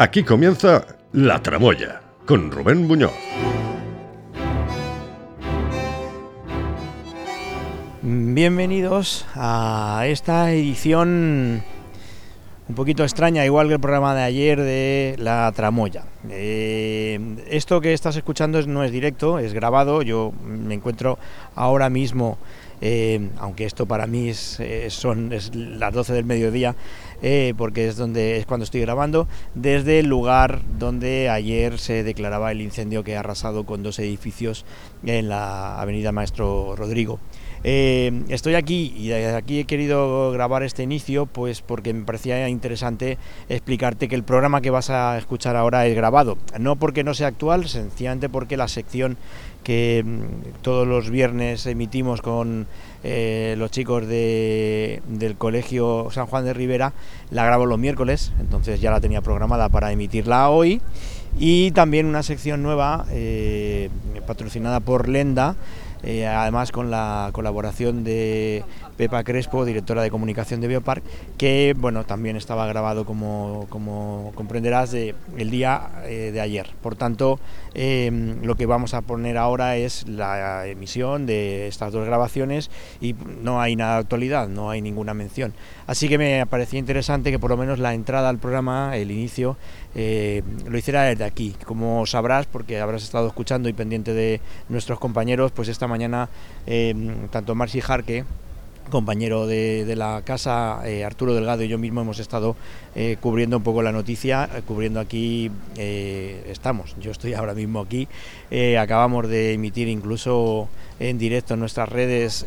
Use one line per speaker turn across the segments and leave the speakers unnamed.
Aquí comienza La Tramoya con Rubén Muñoz.
Bienvenidos a esta edición un poquito extraña, igual que el programa de ayer de La Tramoya. Eh, esto que estás escuchando no es directo, es grabado. Yo me encuentro ahora mismo, eh, aunque esto para mí es, eh, son las 12 del mediodía, porque es donde es cuando estoy grabando, desde el lugar donde ayer se declaraba el incendio que ha arrasado con dos edificios en la Avenida Maestro Rodrigo. Eh, estoy aquí y aquí he querido grabar este inicio pues porque me parecía interesante explicarte que el programa que vas a escuchar ahora es grabado. No porque no sea actual, sencillamente porque la sección que mm, todos los viernes emitimos con eh, los chicos de, del Colegio San Juan de Rivera la grabo los miércoles, entonces ya la tenía programada para emitirla hoy. Y también una sección nueva eh, patrocinada por Lenda además con la colaboración de Pepa Crespo, directora de comunicación de Biopark, que bueno, también estaba grabado como, como comprenderás de, el día eh, de ayer. Por tanto, em, lo que vamos a poner ahora es la emisión de estas dos grabaciones y no hay nada de actualidad, no hay ninguna mención. Así que me parecía interesante que por lo menos la entrada al programa, el inicio, eh, lo hiciera desde aquí. Como sabrás, porque habrás estado escuchando y pendiente de nuestros compañeros, pues esta mañana eh, tanto Marci Jarque, compañero de, la casa, eh, Arturo Delgado y yo mismo hemos estado cubriendo un poco la noticia, cubriendo aquí, estamos, yo estoy ahora mismo aquí, acabamos de emitir incluso en directo en nuestras redes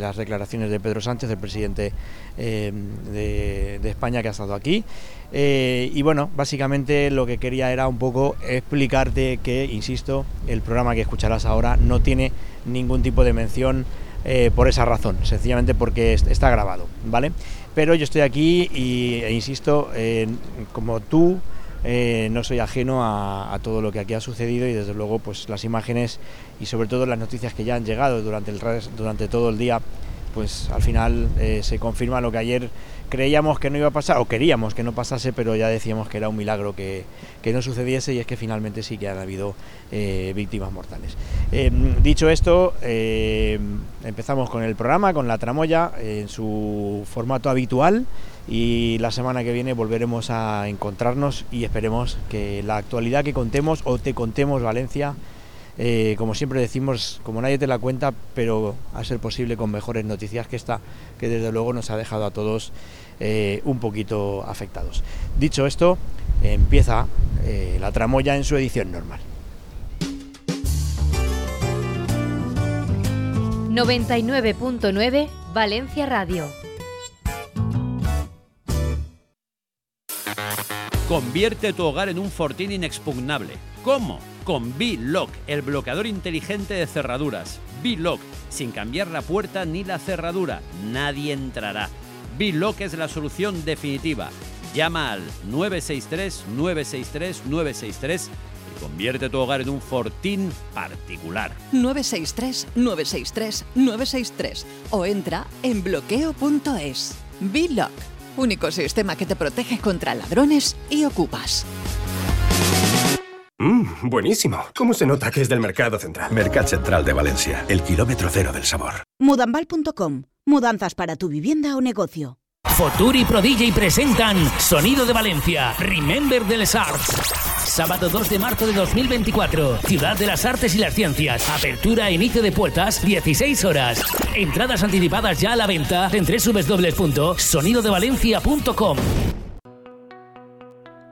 las declaraciones de Pedro Sánchez, el presidente de, España que ha estado aquí. Eh, y bueno, básicamente lo que quería era un poco explicarte que, insisto, el programa que escucharás ahora no tiene ningún tipo de mención eh, por esa razón, sencillamente porque está grabado, ¿vale? Pero yo estoy aquí y, e insisto, como tú, eh, no soy ajeno a, todo lo que aquí ha sucedido y desde luego pues las imágenes y sobre todo las noticias que ya han llegado durante, el, durante todo el día, pues al final se confirma lo que ayer creíamos que no iba a pasar, o queríamos que no pasase, pero ya decíamos que era un milagro que, no sucediese y es que finalmente sí que han habido eh, víctimas mortales. Eh, dicho esto, eh, empezamos con el programa, con la tramoya, en su formato habitual y la semana que viene volveremos a encontrarnos y esperemos que la actualidad que contemos o te contemos Valencia como siempre decimos, como nadie te la cuenta, pero a ser posible con mejores noticias que esta, que desde luego nos ha dejado a todos eh, un poquito afectados. Dicho esto, empieza eh, la tramoya en su edición normal.
99.9 Valencia Radio.
Convierte tu hogar en un fortín inexpugnable. ¿Cómo? Con B-Lock, el bloqueador inteligente de cerraduras. B-Lock, sin cambiar la puerta ni la cerradura. Nadie entrará B-Lock es la solución definitiva. Llama al 963-963-963 y convierte tu hogar en un fortín particular.
963-963-963 o entra en bloqueo.es. B-Lock, único sistema que te protege contra ladrones y ocupas.
Mmm, buenísimo. ¿Cómo se nota que es del Mercado Central?
Mercat Central de Valencia, el kilómetro cero del sabor.
Mudambal.com Mudanzas para tu vivienda o negocio.
Futuri y Prodigy presentan Sonido de Valencia, Remember de les Arts. Sábado 2 de marzo de 2024, Ciudad de las Artes y las Ciencias. Apertura e inicio de puertas, 16 horas. Entradas anticipadas ya a la venta en www.sonidodevalencia.com.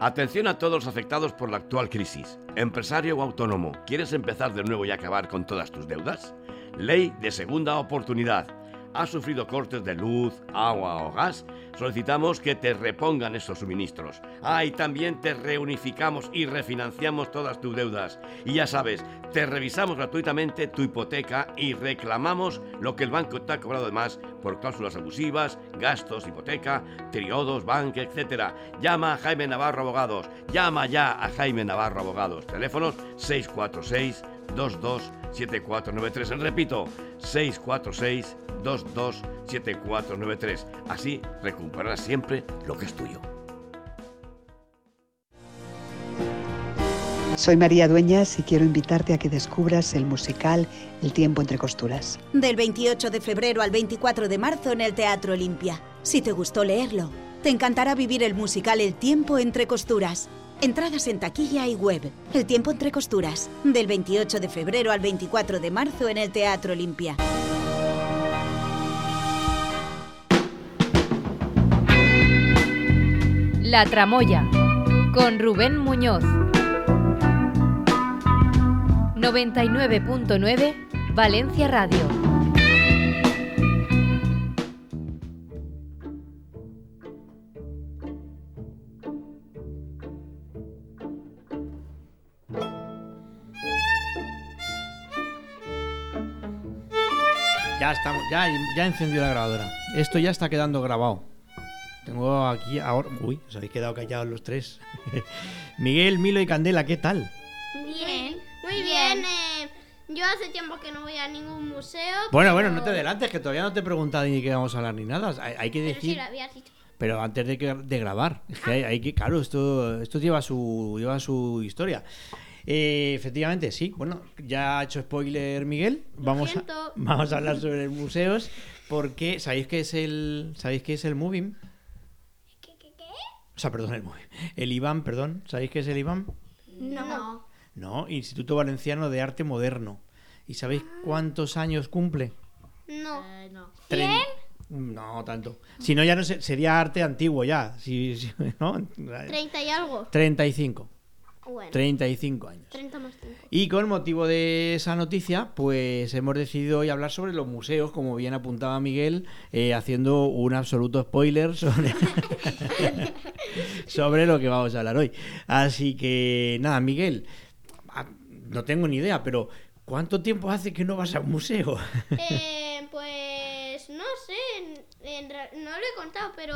Atención a todos los afectados por la actual crisis. Empresario o autónomo, ¿quieres empezar de nuevo y acabar con todas tus deudas? Ley de segunda oportunidad has sufrido cortes de luz, agua o gas, solicitamos que te repongan esos suministros. Ah, también te reunificamos y refinanciamos todas tus deudas. Y ya sabes, te revisamos gratuitamente tu hipoteca y reclamamos lo que el banco te ha cobrado de más por cláusulas abusivas, gastos, hipoteca, triodos, banque, etc. Llama a Jaime Navarro Abogados. Llama ya a Jaime Navarro Abogados. Teléfonos 646 227493. Repito, 646 227493. Así recuperarás siempre lo que es tuyo.
Soy María Dueñas y quiero invitarte a que descubras el musical El tiempo entre costuras.
Del 28 de febrero al 24 de marzo en el Teatro Olimpia. Si te gustó leerlo, te encantará vivir el musical El tiempo entre costuras. Entradas en taquilla y web. El tiempo entre costuras. Del 28 de febrero al 24 de marzo en el Teatro Olimpia.
La Tramoya con Rubén Muñoz. 99.9 Valencia Radio.
Ya estamos, ya, ya encendió la grabadora. Esto ya está quedando grabado. Tengo aquí ahora. Uy, os habéis quedado callados los tres. Miguel, Milo y Candela, ¿qué tal?
Bien, muy bien. eh, yo hace tiempo que no voy a ningún museo.
Bueno,
pero-
bueno, no te adelantes, que todavía no te he preguntado ni qué vamos a hablar ni nada. Hay, hay que
Pero sí
decir.
lo habías dicho.
Pero antes de, que- de grabar, es que hay, hay que, claro, esto, esto lleva su, lleva su historia. Eh, efectivamente, sí. Bueno, ya ha hecho spoiler Miguel. Vamos a, vamos a hablar sobre museos. Porque, ¿sabéis qué es el, ¿sabéis qué es el Moving?
¿Qué, qué, qué?
O sea, perdón, el Moving. El IBAN, perdón. ¿Sabéis qué es el IBAN?
No.
No, Instituto Valenciano de Arte Moderno. ¿Y sabéis cuántos años cumple?
No.
Tren- No, tanto. Si no, ya no se- sería arte antiguo ya. Si, si- ¿no?
30 y algo.
35.
Bueno.
35 años.
30 más 5.
Y con motivo de esa noticia, pues hemos decidido hoy hablar sobre los museos, como bien apuntaba Miguel, eh, haciendo un absoluto spoiler sobre, sobre lo que vamos a hablar hoy. Así que nada, Miguel, ah, no tengo ni idea, pero ¿cuánto tiempo hace que no vas a un museo?
Eh, pues no sé, en- en ra- no lo he contado, pero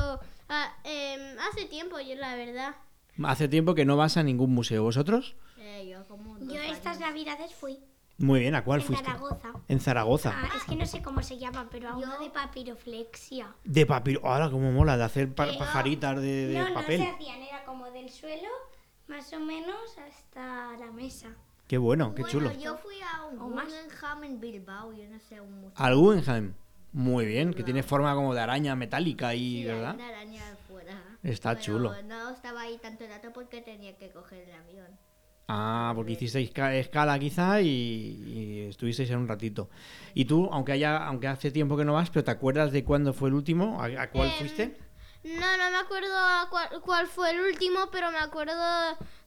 ah, em, hace tiempo, yo la verdad.
Hace tiempo que no vas a ningún museo. ¿Vosotros?
Yo estas navidades fui
Muy bien, ¿a cuál
en
fuiste?
Zaragoza.
En Zaragoza.
Ah, es que no sé cómo se llama, pero a uno de papiroflexia.
De papel. ¡Hala, cómo mola! De hacer pa-
Pero-
pajaritas de, de
no,
papel.
no se hacían, era como del suelo más o menos hasta la mesa.
Qué bueno, qué chulo.
Yo fui a un. Guggenheim en Bilbao, yo no sé, un museo.
Al Guggenheim. Muy bien, que tiene forma como de araña metálica y,
Sí,
¿verdad?
una araña.
Está chulo.
No estaba ahí tanto rato porque tenía que coger el avión.
Ah, porque hicisteis ca- escala quizá y, y estuvisteis en un ratito. Y tú, aunque haya, aunque hace tiempo que no vas, pero ¿te acuerdas de cuándo fue el último? ¿A, a cuál
Em,
fuiste?
No, no me acuerdo a cuál, cuál fue el último, pero me acuerdo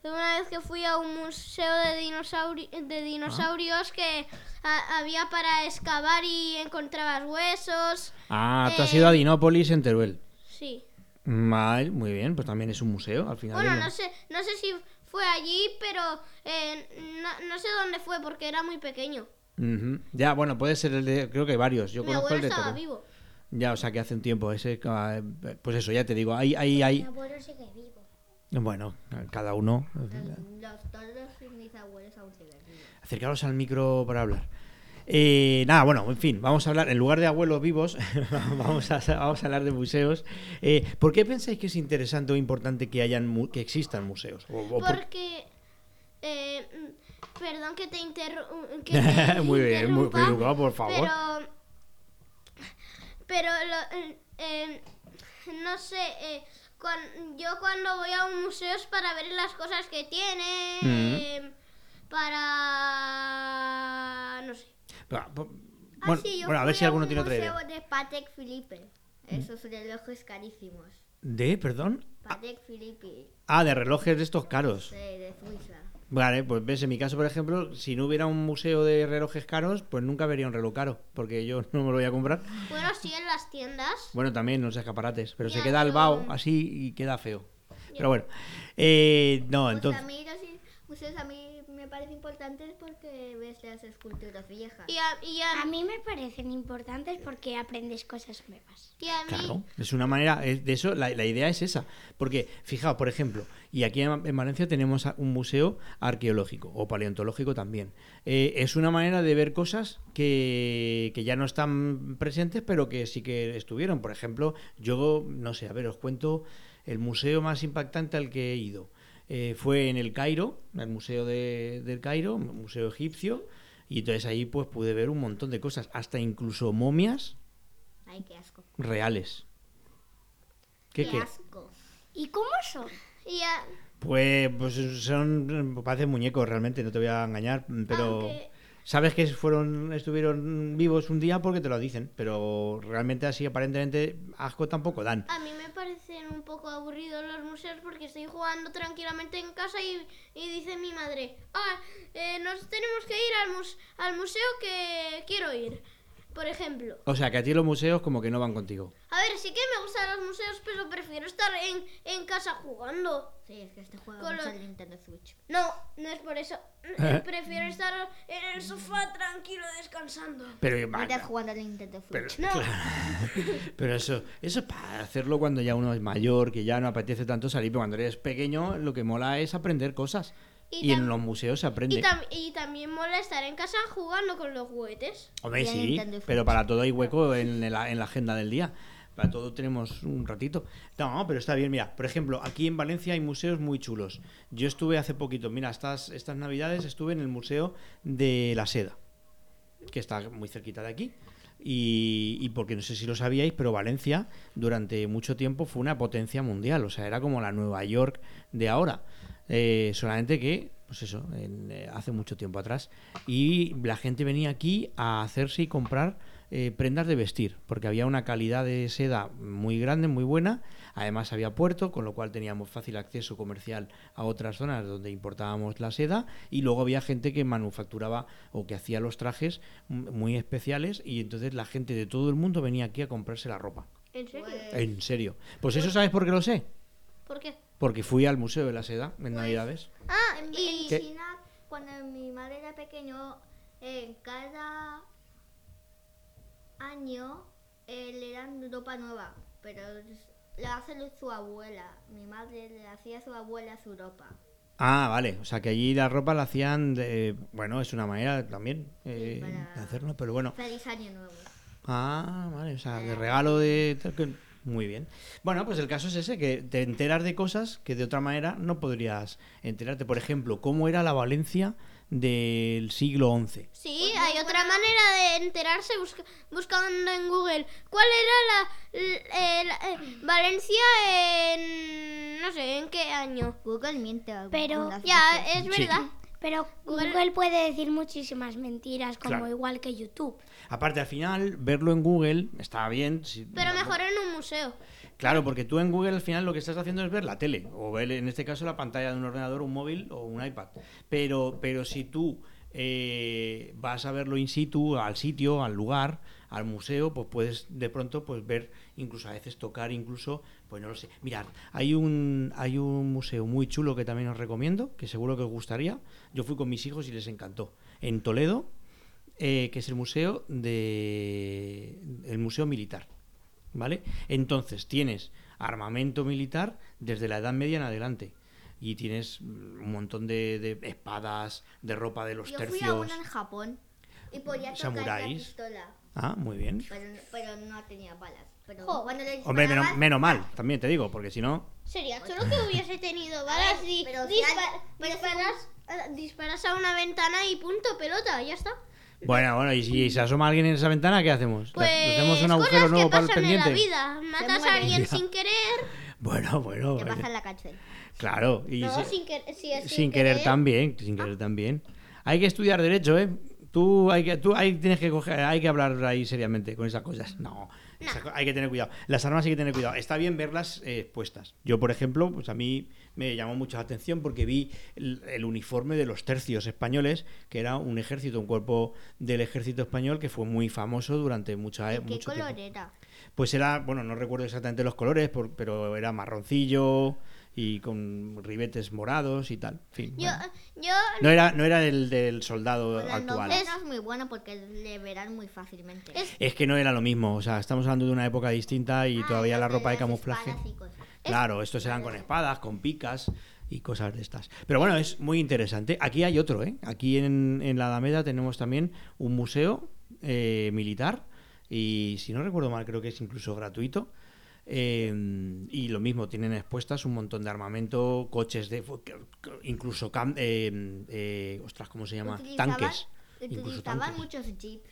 de una vez que fui a un museo de, dinosauri- de dinosaurios que a- había para excavar y encontrabas huesos.
Ah, tú has
eh,
ido a Dinópolis en Teruel.
Sí.
Vale, muy bien, pues también es un museo al final.
Bueno, no sé, no sé si fue allí, pero eh, no, no sé dónde fue porque era muy pequeño.
Ujú. Ya, bueno, puede ser el de. Creo que hay varios. Yo
Mi
conozco
abuelo
el de
estaba vivo.
Ya, o sea que hace un tiempo. Ese, pues eso, ya te digo. Hay, hay, hay.
abuelo sigue vivo.
Bueno, cada uno.
Los, todos mis abuelos aún siguen vivos.
Acercaros al micro para hablar. Eh, nada, bueno, en fin, vamos a hablar, en lugar de abuelos vivos, vamos, a, vamos a hablar de museos. Eh, ¿Por qué pensáis que es interesante o importante que hayan que existan museos? O- o por-
Porque. eh, mm, perdón que te interrumpa.
Muy bien, muy- muy educado, por favor.
Pero. Pero lo- eh, eh, no sé. eh, yo cuando voy a un museo es para ver las cosas que tiene.
Mm.
Para. No sé.
Ah, po-
Ah,
bueno,
sí, yo
bueno, a ver si alguno
un
tiene otra idea.
de Patek Philippe. Esos relojes carísimos.
¿De, perdón?
Patek Philippe,
Ah, de relojes de estos caros.
de, de Suiza.
Vale, pues ves, en mi caso, por ejemplo, si no hubiera un museo de relojes caros, pues nunca vería un reloj caro, porque yo no me lo voy a comprar.
Bueno, sí, en las tiendas.
Bueno, también los escaparates, pero se queda al
pero-
vaho así y queda feo. Pero bueno, eh, no,
Pues
entonces...
a mí los i- museos a mí me parecen importantes porque ves las esculturas viejas.
Y a, y a-
A mí me parecen importantes porque aprendes cosas nuevas.
y a mí.
Claro, es una manera, es- de eso la, la idea es esa. Porque, fijaos, por ejemplo, y aquí en, en Valencia tenemos un museo arqueológico o paleontológico también. Eh, es una manera de ver cosas que, que ya no están presentes, pero que sí que estuvieron. Por ejemplo, yo, no sé, a ver, os cuento el museo más impactante al que he ido. Eh, fue en el Cairo, el Museo de- del Cairo, Museo Egipcio, y entonces ahí pues pude ver un montón de cosas, hasta incluso momias
Ay, qué asco.
reales. ¿Qué qué?
asco.
¿Y cómo son?
Pues, pues son, parecen muñecos realmente, no te voy a engañar, pero
Aunque-
sabes que fueron, estuvieron vivos un día porque te lo dicen, pero realmente así aparentemente asco tampoco dan.
A mí me parecen un poco aburridos los museos porque estoy jugando tranquilamente en casa y, dice mi madre, ah, eh, nos tenemos que ir al, mus- al museo que quiero ir, por ejemplo.
O sea, que a ti los museos como que no van contigo.
A ver, sí que me gustan los museos, pero prefiero estar en, en casa jugando.
Sí, es que este juego
Con
mucho
lo-
el Nintendo Switch.
No, no es por eso. prefiero estar en el sofá tranquilo descansando.
Pero,
estás jugando al Nintendo
pero,
Switch.
No.
pero eso, eso es para hacerlo cuando ya uno es mayor, que ya no apetece tanto salir, pero cuando eres pequeño lo que mola es aprender cosas.
Y
Y, en los museos se aprende.
Y, tam- y también mola estar en casa jugando con los juguetes.
Hombre, sí, pero para todo hay hueco en la, en la agenda del día. Para todo tenemos un ratito. No, pero está bien. Mira, por ejemplo, aquí en Valencia hay museos muy chulos. Yo estuve hace poquito, mira, estas, estas navidades estuve en el Museo de la Seda, que está muy cerquita de aquí. Y, y porque no sé si lo sabíais, pero Valencia durante mucho tiempo fue una potencia mundial. O sea, era como la Nueva York de ahora. Eh, solamente que, pues eso, en, eh, hace mucho tiempo atrás. Y la gente venía aquí a hacerse y comprar eh, prendas de vestir, porque había una calidad de seda muy grande, muy buena. Además había puerto, con lo cual teníamos fácil acceso comercial a otras zonas donde importábamos la seda. Y luego había gente que manufacturaba o que hacía los trajes muy especiales. Y entonces la gente de todo el mundo venía aquí a comprarse la ropa.
¿En serio?
En serio. Pues eso, ¿sabes por qué lo sé?
¿Por qué?
Porque fui al Museo de la Seda en Navidades.
Ah,
En,
y...
en. China, cuando mi madre era pequeño, en cada año eh, le dan ropa nueva, pero la hace su abuela. Mi madre le hacía a su abuela su ropa.
Ah, vale. O sea, que allí la ropa la hacían de... Bueno, es una manera también eh, de hacerlo, pero bueno.
Feliz año nuevo.
Ah, vale. O sea, de regalo de... Muy bien. Bueno, pues el caso es ese, que te enteras de cosas que de otra manera no podrías enterarte. Por ejemplo, cómo era la Valencia del siglo XI.
Sí, hay otra manera de enterarse busca- buscando en Google. ¿Cuál era la, eh, la- eh, Valencia en no sé en qué año?
Google miente.
Pero-
Ya, es
Sí.
verdad.
Pero
Google-
Google puede decir muchísimas mentiras, como
Claro.
igual que YouTube.
Aparte, al final, verlo en Google está bien. si-
Pero mejor en un museo.
Claro, porque tú en Google al final lo que estás haciendo es ver la tele, o ver en este caso la pantalla de un ordenador, un móvil o un iPad. Pero, pero si tú eh, vas a verlo in situ, al sitio, al lugar, al museo, pues puedes de pronto pues ver, incluso a veces tocar, incluso, pues no lo sé. Mirad, hay un, hay un museo muy chulo que también os recomiendo, que seguro que os gustaría. Yo fui con mis hijos y les encantó. En Toledo, eh, que es el museo de el museo militar. ¿Vale? Entonces tienes armamento militar desde la Edad Media en adelante. Y tienes mm, un montón de, de espadas, de ropa de los
Yo fui a
tercios.
uno en Japón y podía tocar la
Samuráis.
pistola,
Ah, muy bien.
pero, pero no tenía balas. Pero
Jo.
cuando le
Hombre, menos, mal, también te digo, porque si no.
Sería chulo que hubiese tenido balas y
pero pero
disparas, eh, disparas a una ventana y punto, pelota, ya está.
Bueno, bueno, y si se asoma alguien en esa ventana, ¿qué hacemos? ¿Le-
Pues
¿Hacemos un agujero
cosas
nuevo
que
para el
pasan en la vida. Matas a alguien
Ya.
sin querer.
Bueno, bueno.
Te pasa en la cárcel.
Claro, y
No,
si-
sin, es
sin querer también, sin querer también. Hay que estudiar derecho, ¿eh? Tú hay que tú ahí tienes que coger, hay que hablar ahí seriamente con esas cosas. No, co- hay que tener cuidado. Las armas hay que tener cuidado. Está bien verlas eh, expuestas. Yo, por ejemplo, pues a mí me llamó mucho la atención porque vi el, el uniforme de los tercios españoles, que era un ejército, un cuerpo del ejército español que fue muy famoso durante mucha
¿De
e-
qué
mucho
color
tiempo.
era?
Pues era, bueno, no recuerdo exactamente los colores, por- pero era marroncillo y con ribetes morados y tal. En fin,
Yo,
bueno.
yo
No era, no era del, del soldado
Pues el
actual.
no es muy bueno porque le verán muy fácilmente.
Es que no era lo mismo, o sea, estamos hablando de una época distinta y
Ah,
todavía la ropa de camuflaje.
y cosas.
Claro, estos eran con espadas, con picas y cosas de estas. Pero bueno, es muy interesante. Aquí hay otro, ¿eh? Aquí en, en la Alameda tenemos también un museo eh, militar y si no recuerdo mal creo que es incluso gratuito. Eh, y lo mismo, tienen expuestas un montón de armamento, coches de. incluso. cam- eh, eh, ostras, ¿cómo se llama?
Utilizaban-
Tanques. Incluso
Utilizaban
tanques.
muchos jeeps.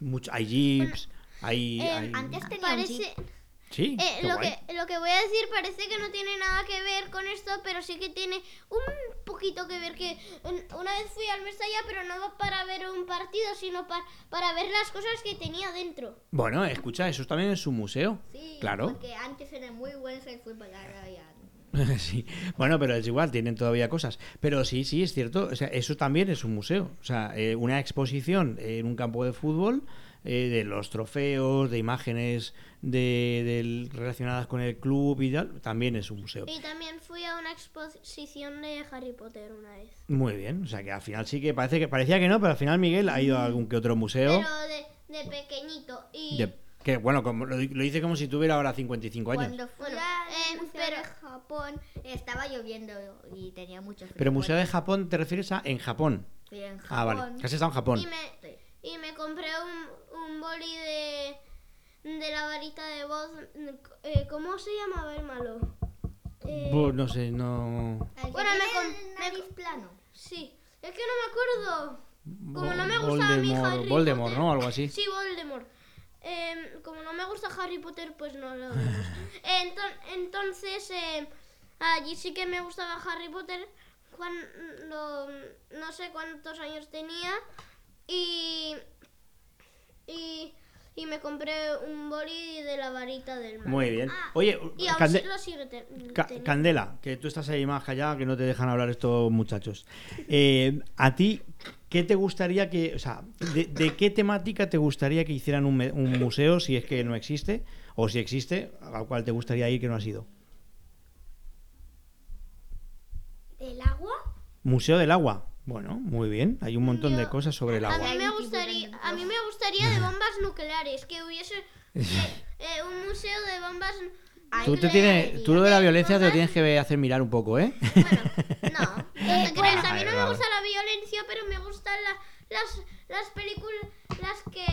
Mucho- hay jeeps, hay.
Eh,
hay-
Antes tenía un
Parece,
jeep.
Sí,
eh,
qué
lo,
guay.
que, lo que voy a decir parece que no tiene nada que ver con esto, pero sí que tiene un poquito que ver que un- una vez fui al Mestalla, pero no para ver un partido, sino pa- para ver las cosas que tenía dentro.
Bueno, escucha, eso también es un museo.
Sí,
claro.
porque antes eran muy buenos el fútbol, ahora ya no.
sí. Bueno, pero es igual, tienen todavía cosas. Pero sí, sí, es cierto. O sea, eso también es un museo. O sea, eh, una exposición en un campo de fútbol eh, de los trofeos, de imágenes de, relacionadas con el club y tal, también es un museo.
Y también fui a una exposición de Harry Potter una vez.
Muy bien. O sea, que al final sí que parece que parecía que no, pero al final Miguel ha ido a algún que otro museo.
Pero de, de pequeñito. Y
de- que bueno, como, lo, lo dice como si tuviera ahora 55 años.
Cuando fui
Bueno,
al
eh,
museo
pero-
de Japón estaba lloviendo y tenía mucho frío.
Pero Museo de Japón, ¿te refieres a en Japón?
Fui en
Ah, vale.
Japón.
Has estado en Japón.
Y me, y me compré un, un boli de, de la varita de voz. eh, ¿Cómo se llamaba el malo? Eh,
no sé, no.
Bueno, me
el
me
plano.
Sí, es que no me acuerdo. Como no me gusta a mí
Voldemort,
Harry
Voldemort,
Potter.
¿no? Algo así.
Sí, Voldemort. Em, como no me gusta Harry Potter, pues no lo vemos. Enton- entonces, em, allí sí que me gustaba Harry Potter cuando no sé cuántos años tenía y, y, y me compré un boli de la varita del mar.
Muy bien. Oye,
Y aún
Cande-
lo sigue te-
Ca-
teniendo.
Candela, que tú estás ahí más callada, que no te dejan hablar estos muchachos. Eh, ¿A ti qué te gustaría que, o sea, de, de qué temática te gustaría que hicieran un, me- un museo, si es que no existe, o si existe, al cual te gustaría ir que no ha sido?
¿Del agua?
Museo del agua. Bueno, muy bien. Hay un montón de cosas sobre el
A
agua.
mí me a mí me gustaría de bombas nucleares, que hubiese eh, eh, un museo de bombas
Tú, te tienes, tú lo de la violencia te lo tienes que hacer mirar un poco, ¿eh?
No te creas, a mí no me gusta la violencia, pero me gustan la- las, las películas que,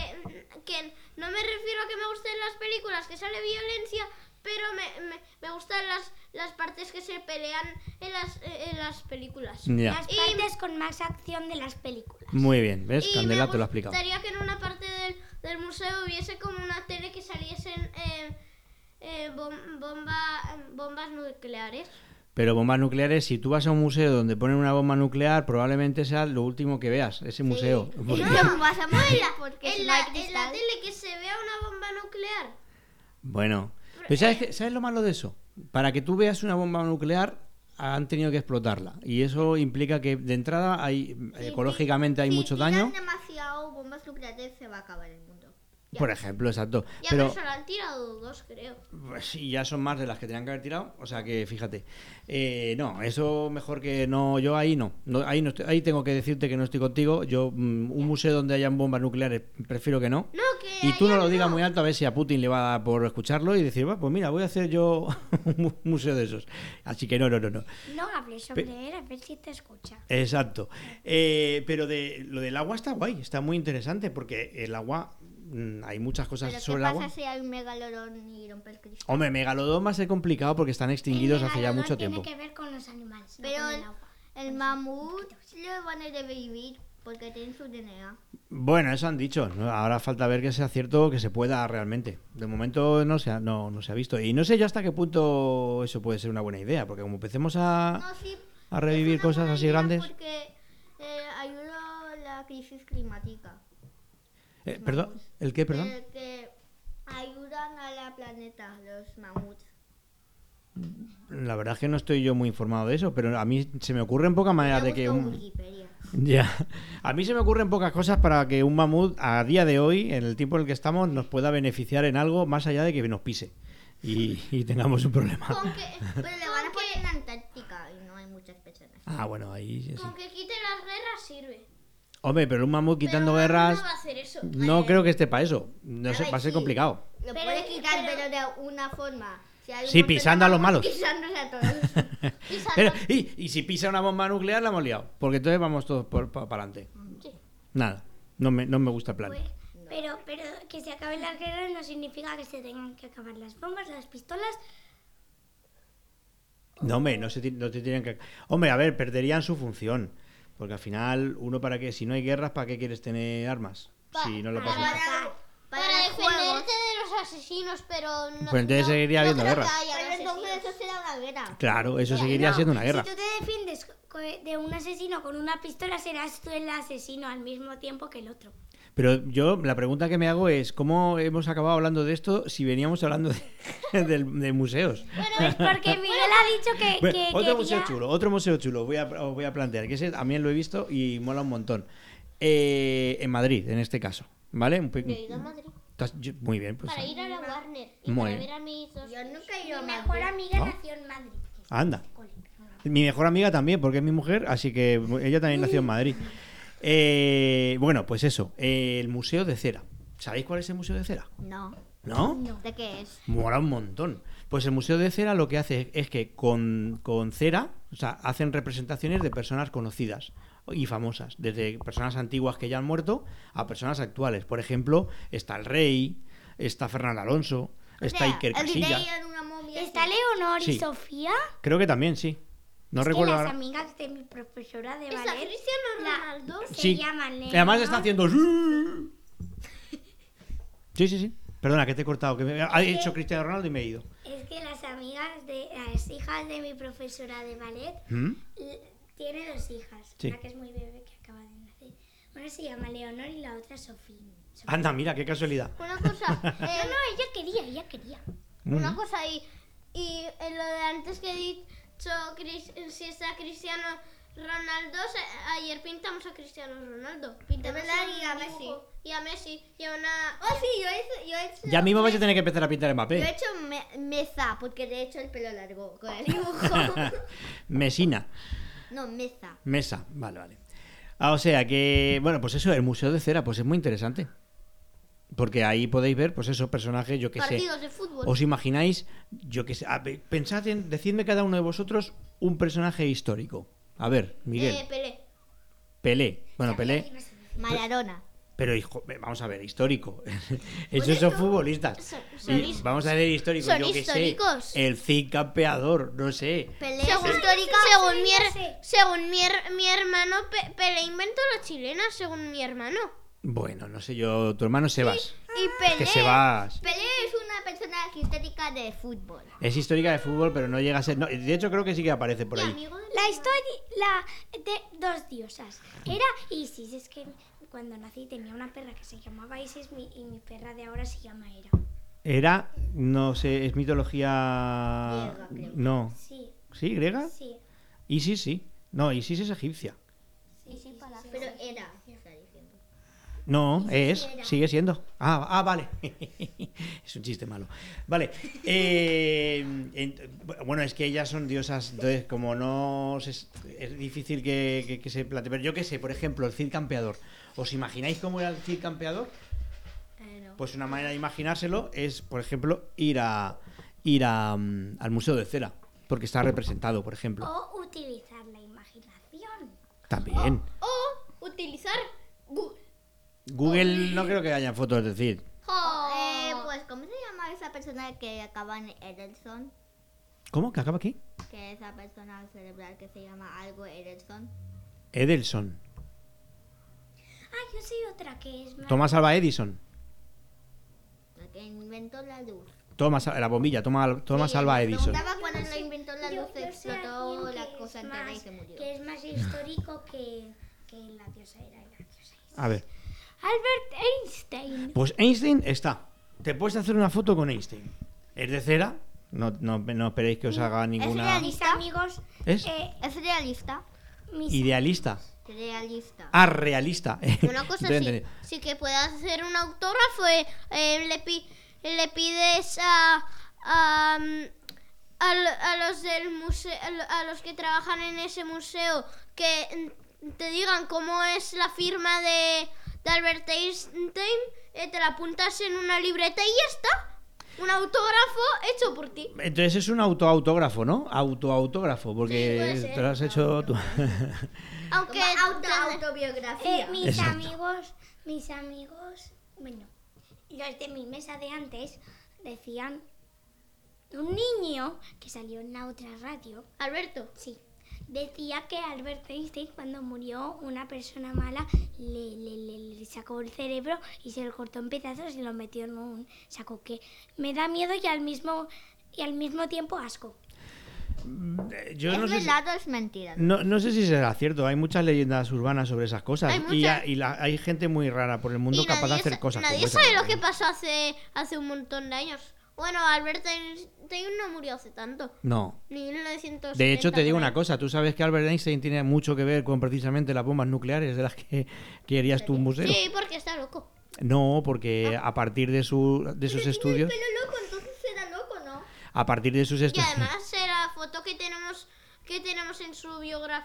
que... No me refiero a que me gusten las películas que sale violencia, pero me, me, me gustan las, las partes que se pelean en las, en las películas.
Ya.
Las partes con más acción de las películas.
Muy bien, ¿ves?
Y
Candela
me
te lo ha explicado.
gustaría que en una parte del, del museo hubiese como una tele que saliesen eh, eh, bom- bomba, bombas nucleares.
Pero bombas nucleares, si tú vas a un museo donde ponen una bomba nuclear, probablemente sea lo último que veas, ese museo. Porque-
No,
vas a
no,
morir
en la,
porque
en
si
la-
no
en la tele que se vea una bomba nuclear.
Bueno, pero ¿sabes, qué- ¿sabes lo malo de eso? Para que tú veas una bomba nuclear han tenido que explotarla y eso implica que de entrada hay ecológicamente hay mucho daño.
demasiado bombas nucleares se va a acabar el mundo.
Por ejemplo, exacto.
Ya
Pero
pero solo han tirado dos, creo.
pues, sí, ya son más de las que tenían que haber tirado, o sea que fíjate. Eh, no, eso mejor que no, yo ahí no, no ahí no estoy- ahí tengo que decirte que no estoy contigo. Yo mm, un museo donde hayan bombas nucleares prefiero que no.
No, que
Y tú no lo digas muy alto a ver si a Putin le va a dar por escucharlo y decir, "Va, pues mira, voy a hacer yo un mu- museo de esos. Así que no, no, no, no.
No hables sobre él, a ver si te escucha.
Exacto. Eh, pero de lo del agua está guay, está muy interesante porque el agua, hay muchas cosas
Pero ¿qué
sobre el
pasa
agua.
si hay un megalodón y rompe el cristal?
Hombre, megalodón va a ser complicado porque están extinguidos hace ya mucho
tiene
tiempo.
que ver con los animales, no
Pero
con
el,
el agua.
el mamut le van a revivir porque tiene su DNA.
Bueno, eso han dicho. Ahora falta ver que sea cierto que se pueda realmente. De momento no se ha, no, no se ha visto. Y no sé yo hasta qué punto eso puede ser una buena idea, porque como empecemos a,
No, sí,
a revivir cosas así grandes.
Porque eh, ayuda a la crisis climática.
Eh, ¿Perdón? ¿El qué, perdón?
Eh, que ayudan a la planeta, los mamuts.
La verdad es que no estoy yo muy informado de eso, pero a mí se me ocurren pocas maneras de que un...
Wikipedia.
Ya. A mí se me ocurren pocas cosas para que un mamut a día de hoy, en el tiempo en el que estamos, nos pueda beneficiar en algo más allá de que nos pise y, y tengamos un problema.
Con que,
Pero le van a poner en Antártica y no hay muchas personas.
Ah, bueno, ahí sí.
con que quite las guerras sirve.
Hombre, pero un mamut quitando
Pero
guerras
No va a hacer eso.
no creo que esté para eso. No sé, va a ser
sí.
complicado.
Lo
Pero-
puede quitar,
pero-
pero, de una forma. Si hay
Sí, pisando a los malos.
Pisándose a todos.
Pero, y, y si pisa una bomba nuclear, la hemos liado. Porque entonces vamos todos para adelante.
Sí.
Nada, no me, no me gusta el plan.
Pues, Pero, pero que se acaben las guerras no significa que se tengan que acabar las bombas, las pistolas.
No, hombre, no, se, no te tienen que... Hombre, a ver, perderían su función. Porque al final, uno para qué, si no hay guerras, ¿para qué quieres tener armas? Si no lo pasas.
Para, para defenderte de los asesinos, pero no.
Pues entonces seguiría habiendo guerras.
haya
Pero entonces eso será una guerra.
Claro, eso seguiría
no,
siendo una guerra.
Si tú te defiendes de un asesino con una pistola, serás tú el asesino al mismo tiempo que el otro.
Pero yo, la pregunta que me hago es, ¿cómo hemos acabado hablando de esto si veníamos hablando de, del- de museos?
Pues porque Miguel ha dicho que,
Bueno,
que
otro museo
quería-
chulo, otro museo chulo, voy a, os voy a plantear, que ese también lo he visto y mola un montón. Eh, en Madrid, en este caso, ¿vale? Un pe-
Yo he ido a Madrid.
Yo- muy bien, pues
Para ir a la Warner. Y
Muy
para
bien.
ver a mis dos.
Yo nunca he ido a
Mi
Madrid.
mejor amiga
¿No?
nació en Madrid.
anda. Mi mejor amiga también, porque es mi mujer, así que ella también nació en Madrid. Eh, bueno, pues eso, eh, el Museo de Cera. ¿Sabéis cuál es el Museo de Cera?
No.
¿No?
¿De qué es?
Mola un montón. Pues el Museo de Cera lo que hace es que con, con cera, o sea, hacen representaciones de personas conocidas y famosas, desde personas antiguas que ya han muerto a personas actuales. Por ejemplo, está el rey, está Fernando Alonso, está Iker Casillas.
¿Está Leonor
Sí.
y Sofía?
Creo que también, sí. No
es
recuerdo
que las
ahora.
amigas de mi profesora de
¿Está
ballet
Cristiano
la-
Ronaldo?
se
Sí.
llaman
Y además está haciendo... Sí, sí, sí. Perdona, que te he cortado. Que me ha hecho Cristiano Ronaldo y me he ido.
Es que las amigas de las hijas de mi profesora de ballet
¿Mm?
tiene dos hijas.
Sí.
Una que es muy bebé que acaba de nacer. Una se llama Leonor y la otra Sofía.
Anda, mira, qué casualidad.
Una cosa.
No,
eh,
no, ella quería, ella quería.
Una cosa y, y en lo de antes que he dicho Cris- si está Cristiano Ronaldo, ayer pintamos a Cristiano Ronaldo. Pintamos
y a. Messi.
Y a Messi. Y a una...
Oh, sí, yo he hecho... Yo he hecho
Ya mismo vais a tener que empezar a pintar
Yo he
Mbappé.
hecho me- mesa, porque de hecho el pelo largo con el dibujo.
Mesina.
no, mesa.
Mesa, vale, vale. Ah, o sea que, bueno, pues eso, el Museo de Cera, pues es muy interesante. Porque ahí podéis ver, pues eso, personajes, yo que sé.
Partidos de fútbol.
¿Os imagináis, yo que sé, a ver, pensad en, decidme cada uno de vosotros un personaje histórico. A ver, Miguel,
Eh, Pelé.
Pelé. Bueno, Pelé,
Maradona.
pero hijo, vamos a ver, histórico. Esos son futbolistas.
son- son
Y vamos a ver histórico,
son
yo que sé.
históricos.
El Cid campeador, no sé.
Pelé
Según,
es histórico.
según, mi, her- según mi, her- mi hermano, Pe- Pelé inventó la chilena, según mi hermano.
Bueno, no sé yo, tu hermano Sebas.
Y Pelé.
Que Sebas.
Pelé es una persona histórica de fútbol.
Es histórica de fútbol, pero no llega a ser. no, de hecho, creo que sí que aparece por ahí.
La historia la de dos diosas. Era Isis, es que cuando nací tenía una perra que se llamaba Isis y mi perra de ahora se llama Hera.
Era, no sé, es mitología.
Griega, creo.
No.
Sí.
¿Sí, griega?
Sí.
Isis sí. No, Isis es egipcia.
Pero era.
No, es, sigue siendo. Ah, ah, vale. es un chiste malo. Vale. eh, en- bueno, es que ellas son diosas, entonces como no se- es difícil que, que- que se plantee. Pero yo qué sé, por ejemplo, el Cid Campeador. ¿Os imagináis cómo era el Cid Campeador? Pues una manera de imaginárselo es, por ejemplo, ir a ir a, mm, al Museo de Cera, porque está representado, por ejemplo.
O utilizar la imaginación.
También.
O utilizar Google.
No creo que haya fotos de Cid.
Eh, pues, ¿cómo se llama esa persona que acaba en Edelson?
¿Cómo? ¿Que acaba aquí?
Que esa persona cerebral que se llama algo Edelson.
Edelson.
Ah, yo sé otra que es más.
Thomas Alva Edison.
La que inventó la luz.
Thomas, la bombilla, Thomas, Thomas
Sí,
Alva
me
Edison.
preguntaba cuando lo inventó la
Yo-
luz,
yo sé
explotó la
que
cosa
es
entera y
más-
se murió.
Que es más histórico que, que la diosa era y la diosa Isis.
A ver.
Albert Einstein.
Pues Einstein está. Te puedes hacer una foto con Einstein. Es de cera. No, no, no esperéis que os haga ninguna.
Mis amigos.
¿Es?
eh,
Es realista.
mis
Idealista.
Realista.
Ah, realista.
Una cosa sí, sí que puedes hacer un autógrafo, eh, eh, le, pi- le pides a, a, mm, a lo- a los del museo, a los que trabajan en ese museo que mm, te digan cómo es la firma de, de Albert Einstein, eh, te la apuntas en una libreta y ya está. Un autógrafo hecho por ti.
Entonces es un autoautógrafo, ¿no? Autoautógrafo, porque
Sí, puede ser.
te lo has hecho tú.
Aunque
auto- autobiografía.
Eh, mis
Exacto.
amigos, mis amigos Bueno, los de mi mesa de antes decían un niño que salió en la otra radio.
Alberto.
Sí. Decía que Albert Einstein cuando murió una persona mala le, le- le- le sacó el cerebro y se lo cortó en pedazos y lo metió en un saco que me da miedo y al mismo y al mismo tiempo asco.
Eh, Yo
¿Es
no sé, si,
verdad o es mentira?
no, no sé si será cierto. Hay muchas leyendas urbanas sobre esas cosas.
Hay
y ha- y la- hay gente muy rara por el mundo
Y
capaz de hacer
sa-
cosas
Nadie
como esas.
sabe lo que pasó hace, hace un montón de años. Bueno, Albert Einstein no murió hace tanto.
No.
Ni 1970.
De hecho, te digo una cosa. Tú sabes que Albert Einstein tiene mucho que ver con precisamente las bombas nucleares de las que querías tu museo.
Sí, porque está loco.
No, porque a partir de, su, de sus estudios...
Pero loco, entonces era loco, ¿no?
A partir de sus
Y
estudios...
además eh, la foto que tenemos que tenemos en su biografía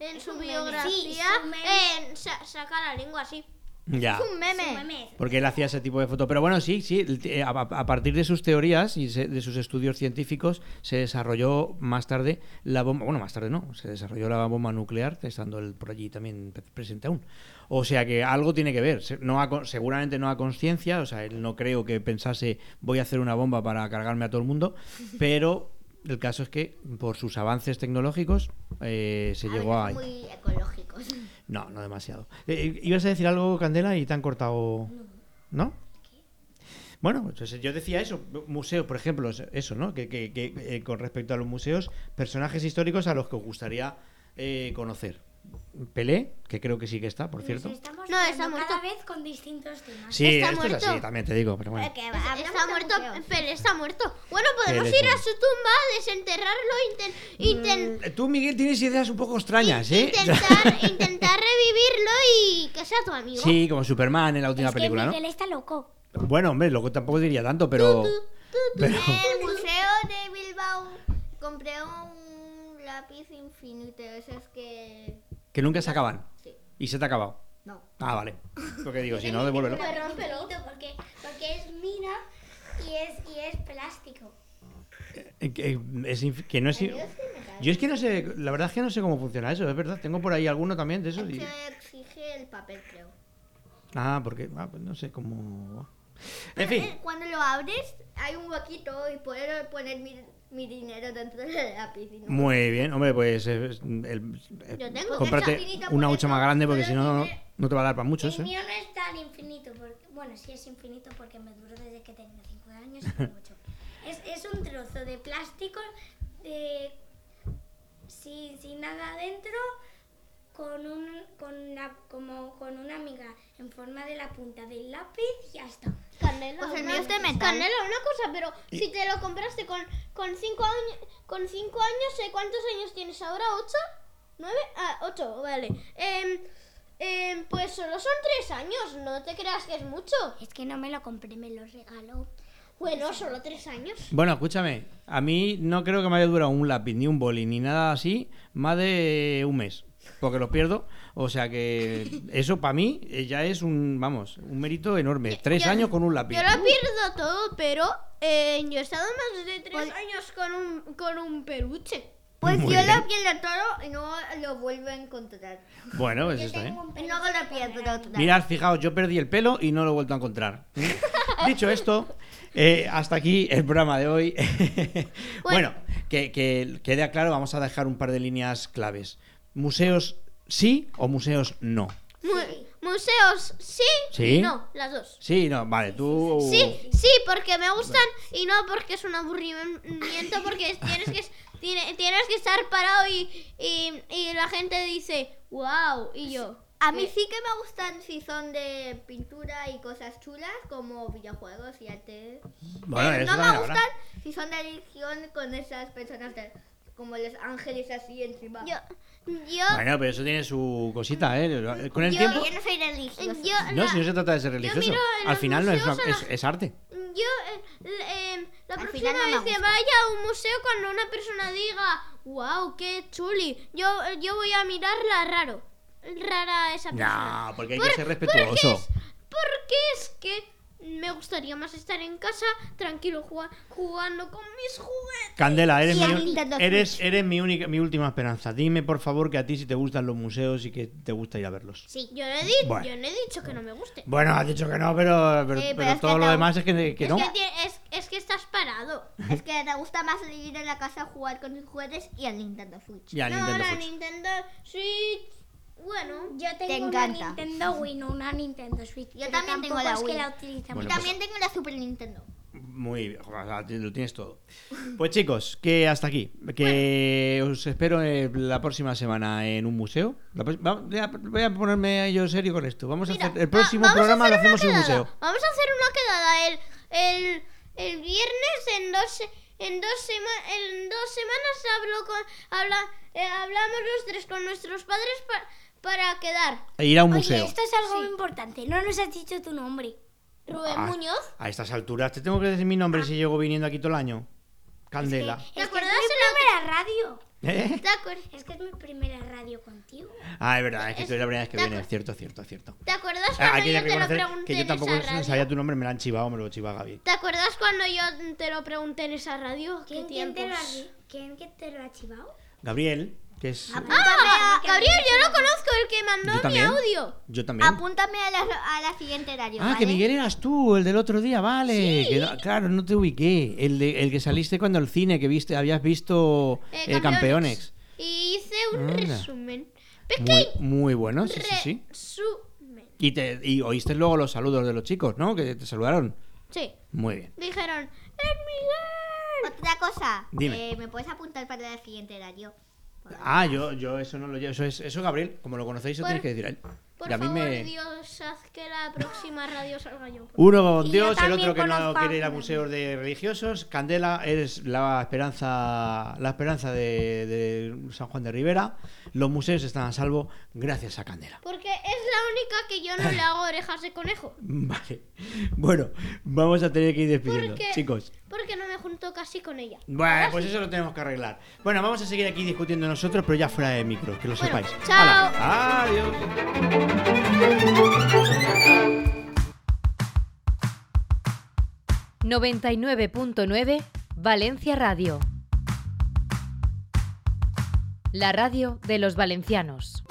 en su biografía
Sí, su
saca la lengua así.
Ya.
Es un meme.
Porque él hacía ese tipo de foto. Pero bueno, sí, sí. t- A, a partir de sus teorías y se- de sus estudios científicos se desarrolló más tarde la bomba. Bueno, más tarde no. Se desarrolló la bomba nuclear, estando él por allí también pre- presente aún. O sea que algo tiene que ver. No a seguramente no a conciencia. O sea, él no creo que pensase voy a hacer una bomba para cargarme a todo el mundo. Pero el caso es que por sus avances tecnológicos eh, se
A
llegó a.
muy ecológicos.
No, no demasiado. Eh, ¿Ibas a decir algo, Candela, y te han cortado? ¿No? Bueno, entonces yo decía eso, museos, por ejemplo, eso, ¿no? Que, que- que, eh, con respecto a los museos, personajes históricos a los que os gustaría eh, conocer. Pelé, que creo que sí que está, por cierto.
Estamos
No, está muerto.
cada vez con distintos temas.
Sí,
está
esto es así, también te digo, pero bueno.
Va,
está muerto. Pelé está muerto. Bueno, podemos
Pelé
ir a su tumba, desenterrarlo, inten- inten-
Eh, Tú, Miguel, tienes ideas un poco extrañas, ¿eh?
intentar, intentar revivirlo y que sea tu amigo.
sí, como Superman en la última
es que
película, ¿no?
Miguel está loco.
Bueno, hombre, luego tampoco diría tanto, pero... pero...
En el museo de Bilbao compré un lápiz infinito. Esos que.
Que nunca se acaban.
Sí.
Y se te ha acabado.
No.
Ah, vale. Lo que digo, si no, devuélvelo.
Pero rompelo porque, porque es mina y es, y es plástico.
Eh, Que, es inf- que no es... Yo es que no sé, la verdad es que no sé cómo funciona eso, es verdad. Tengo por ahí alguno también de esos. y-
Se exige el papel, creo.
Ah, porque, ah, pues no sé cómo... En fin,
Eh, Cuando lo abres, hay un huequito y puedo poner mi, dinero dentro lápiz. y no-
muy bien. Hombre, pues eh, el- eh,
Yo tengo.
cómprate una hucha más grande porque si no, no, te va a dar para mucho
el
eso. ¿eh?
mío no es tan infinito. Porque, bueno, sí es infinito porque me duró desde que tenía 5 años y ocho. es, es un trozo de plástico de, sin, sin nada adentro con, un, con, una, como, con una miga en forma de la punta del lápiz y ya está.
Canela.
Pues el
una-
mío es de metal.
Canela, una cosa, pero si te lo compraste con, con cinco años, con cinco años, ¿eh? ¿cuántos años tienes ahora? ¿Ocho? ¿Nueve? Ah, ocho, vale. Em, em, pues solo son tres años, no te creas que es mucho.
Es que no me lo compré, me lo regaló.
Bueno, solo tres años.
Bueno, escúchame, a mí no creo que me haya durado un lápiz, ni un boli, ni nada así, más de un mes, porque lo pierdo. O sea que eso para mí eh, ya es un, vamos, un mérito enorme. Tres
Yo-
años con un lápiz.
Yo lo pierdo todo, pero eh, yo he estado más de tres
Pues-
años con un, con un peluche.
Pues
Muy
yo
bien.
lo pierdo todo y no lo vuelvo a encontrar.
Bueno, pues eso, ¿eh?
Y luego lo pierdo otra vez.
Mirad, fijaos, yo perdí el pelo y no lo he vuelto a encontrar. Dicho esto, eh, hasta aquí el programa de hoy. bueno, que, que quede claro, vamos a dejar un par de líneas claves. ¿Museos sí o museos no?
Mu- Museos, sí,
¿Sí?
y no, las dos.
Sí, no, vale, tú...
Sí, sí, porque me gustan y no porque es un aburrimiento, porque tienes que, tiene- tienes que estar parado y, y, y la gente dice, wow, y yo.
A mí sí que me gustan si son de pintura y cosas chulas, como videojuegos y arte.
Bueno,
Pero
eso
no me gustan si son de religión con esas personas de- como los ángeles así encima.
Yo, yo,
Bueno, pero eso tiene su cosita, ¿eh? Con el
yo,
tiempo...
yo no soy religiosa.
yo,
No, si no se trata de ser religioso.
miro en
Al
los
final no es, una-
museos a
es, es arte.
yo eh, em, la
Al
próxima
final no me
vez que
gusta.
vaya a un museo cuando una persona diga, wow, qué chuli, yo, yo voy a mirarla raro. Rara esa persona.
No, porque hay
Por-
que ser
porque
respetuoso.
es- Porque es que me gustaría más estar en casa, tranquilo, juga- jugando con mis juguetes.
Candela, eres, mi, eres, eres mi, única, mi última esperanza. Dime, por favor, que a ti si te gustan los museos y que te gusta ir a verlos.
Sí, yo no he, di-
Bueno.
yo no he dicho que no me guste.
Bueno, has dicho que no, pero, pero,
que
todo lo demás es que, que
es,
no.
que es, es que estás parado.
Es que te gusta más ir a la casa a jugar con tus juguetes y al Nintendo Switch.
Y al
no,
Nintendo Switch.
Nintendo Switch. Bueno,
Yo tengo
Te
una. Nintendo Wii, no una Nintendo Switch.
Yo también tengo la
es
Wii.
que la
Bueno,
mucho.
y también tengo la Super Nintendo.
Muy bien, lo tienes todo. Pues chicos, que hasta aquí. Que os espero eh, la próxima semana en un museo. Voy a- ponerme yo serio con esto. Vamos a hacer el próximo programa lo hacemos en un museo.
Vamos a hacer una quedada el, el, el viernes en dos en dos, sema- en dos semanas hablo con habla, eh, hablamos los tres con nuestros padres pa- para quedar.
E ir a un
Oye,
museo.
esto es algo muy importante. No nos has dicho tu nombre.
Rubén
Ah,
Muñoz.
A estas alturas, ¿te tengo que decir mi nombre si llego viniendo aquí todo el año? Candela.
¿Te
Es
acuerdas
que es
de
mi primera radio.
¿Eh?
¿Te, acuer-
Es que es mi primera radio contigo.
Ah, es verdad, es que
Es-
tú es la primera vez que
¿te
vienes. Cierto, cierto, cierto.
¿Te acuerdas
Ah,
cuando yo te lo pregunté
que yo
en
tampoco
esa radio?
sabía tu nombre, me lo han chivado, me lo chiva Gaby.
¿Te acuerdas cuando yo te lo pregunté en esa radio? ¿Qué
¿Quién, quién te, lo ha? ¿quién que te lo ha chivado?
Gabriel, que es.
Ah, Gabriel, yo lo conozco, el que mandó mi audio.
Yo también.
Apúntame a la, a la siguiente radio.
Ah, que. Miguel eras tú, el del otro día, vale. Que no- claro, no te ubiqué. El, de- el que saliste cuando el cine, que viste, habías visto
Eh,
eh, campeones.
Y hice un
Anda.
resumen.
Muy, muy bueno, sí, sí, sí.
resumen.
Y, te, y oíste luego los saludos de los chicos, ¿no? Que te saludaron.
Sí.
Muy bien.
Dijeron, ¡Es Miguel!
Otra cosa.
Dime.
eh, ¿Me puedes apuntar para la siguiente radio?
Ah, yo, yo eso no lo llevo. Eso es, eso Gabriel, como lo conocéis, eso
Por-
tienes que decir a él.
Por
Y a mí
favor,
me.
Dios, haz que la próxima radio salga yo.
Uno con Dios, el otro que no quiere ir a museos de religiosos. Candela es la esperanza, la esperanza de, de San Juan de Rivera. Los museos están a salvo gracias a Candela.
Porque es la única que yo no le hago orejas de conejo.
Vale. Bueno, vamos a tener que ir despidiendo,
Porque,
chicos.
Porque no me junto casi con ella.
Bueno,
Ahora
pues
sí.
eso lo tenemos que arreglar. Bueno, vamos a seguir aquí discutiendo nosotros, pero ya fuera de micro, que lo
Bueno,
sepáis.
chao.
Hala, Adiós.
99.9 Valencia Radio. La radio de los valencianos.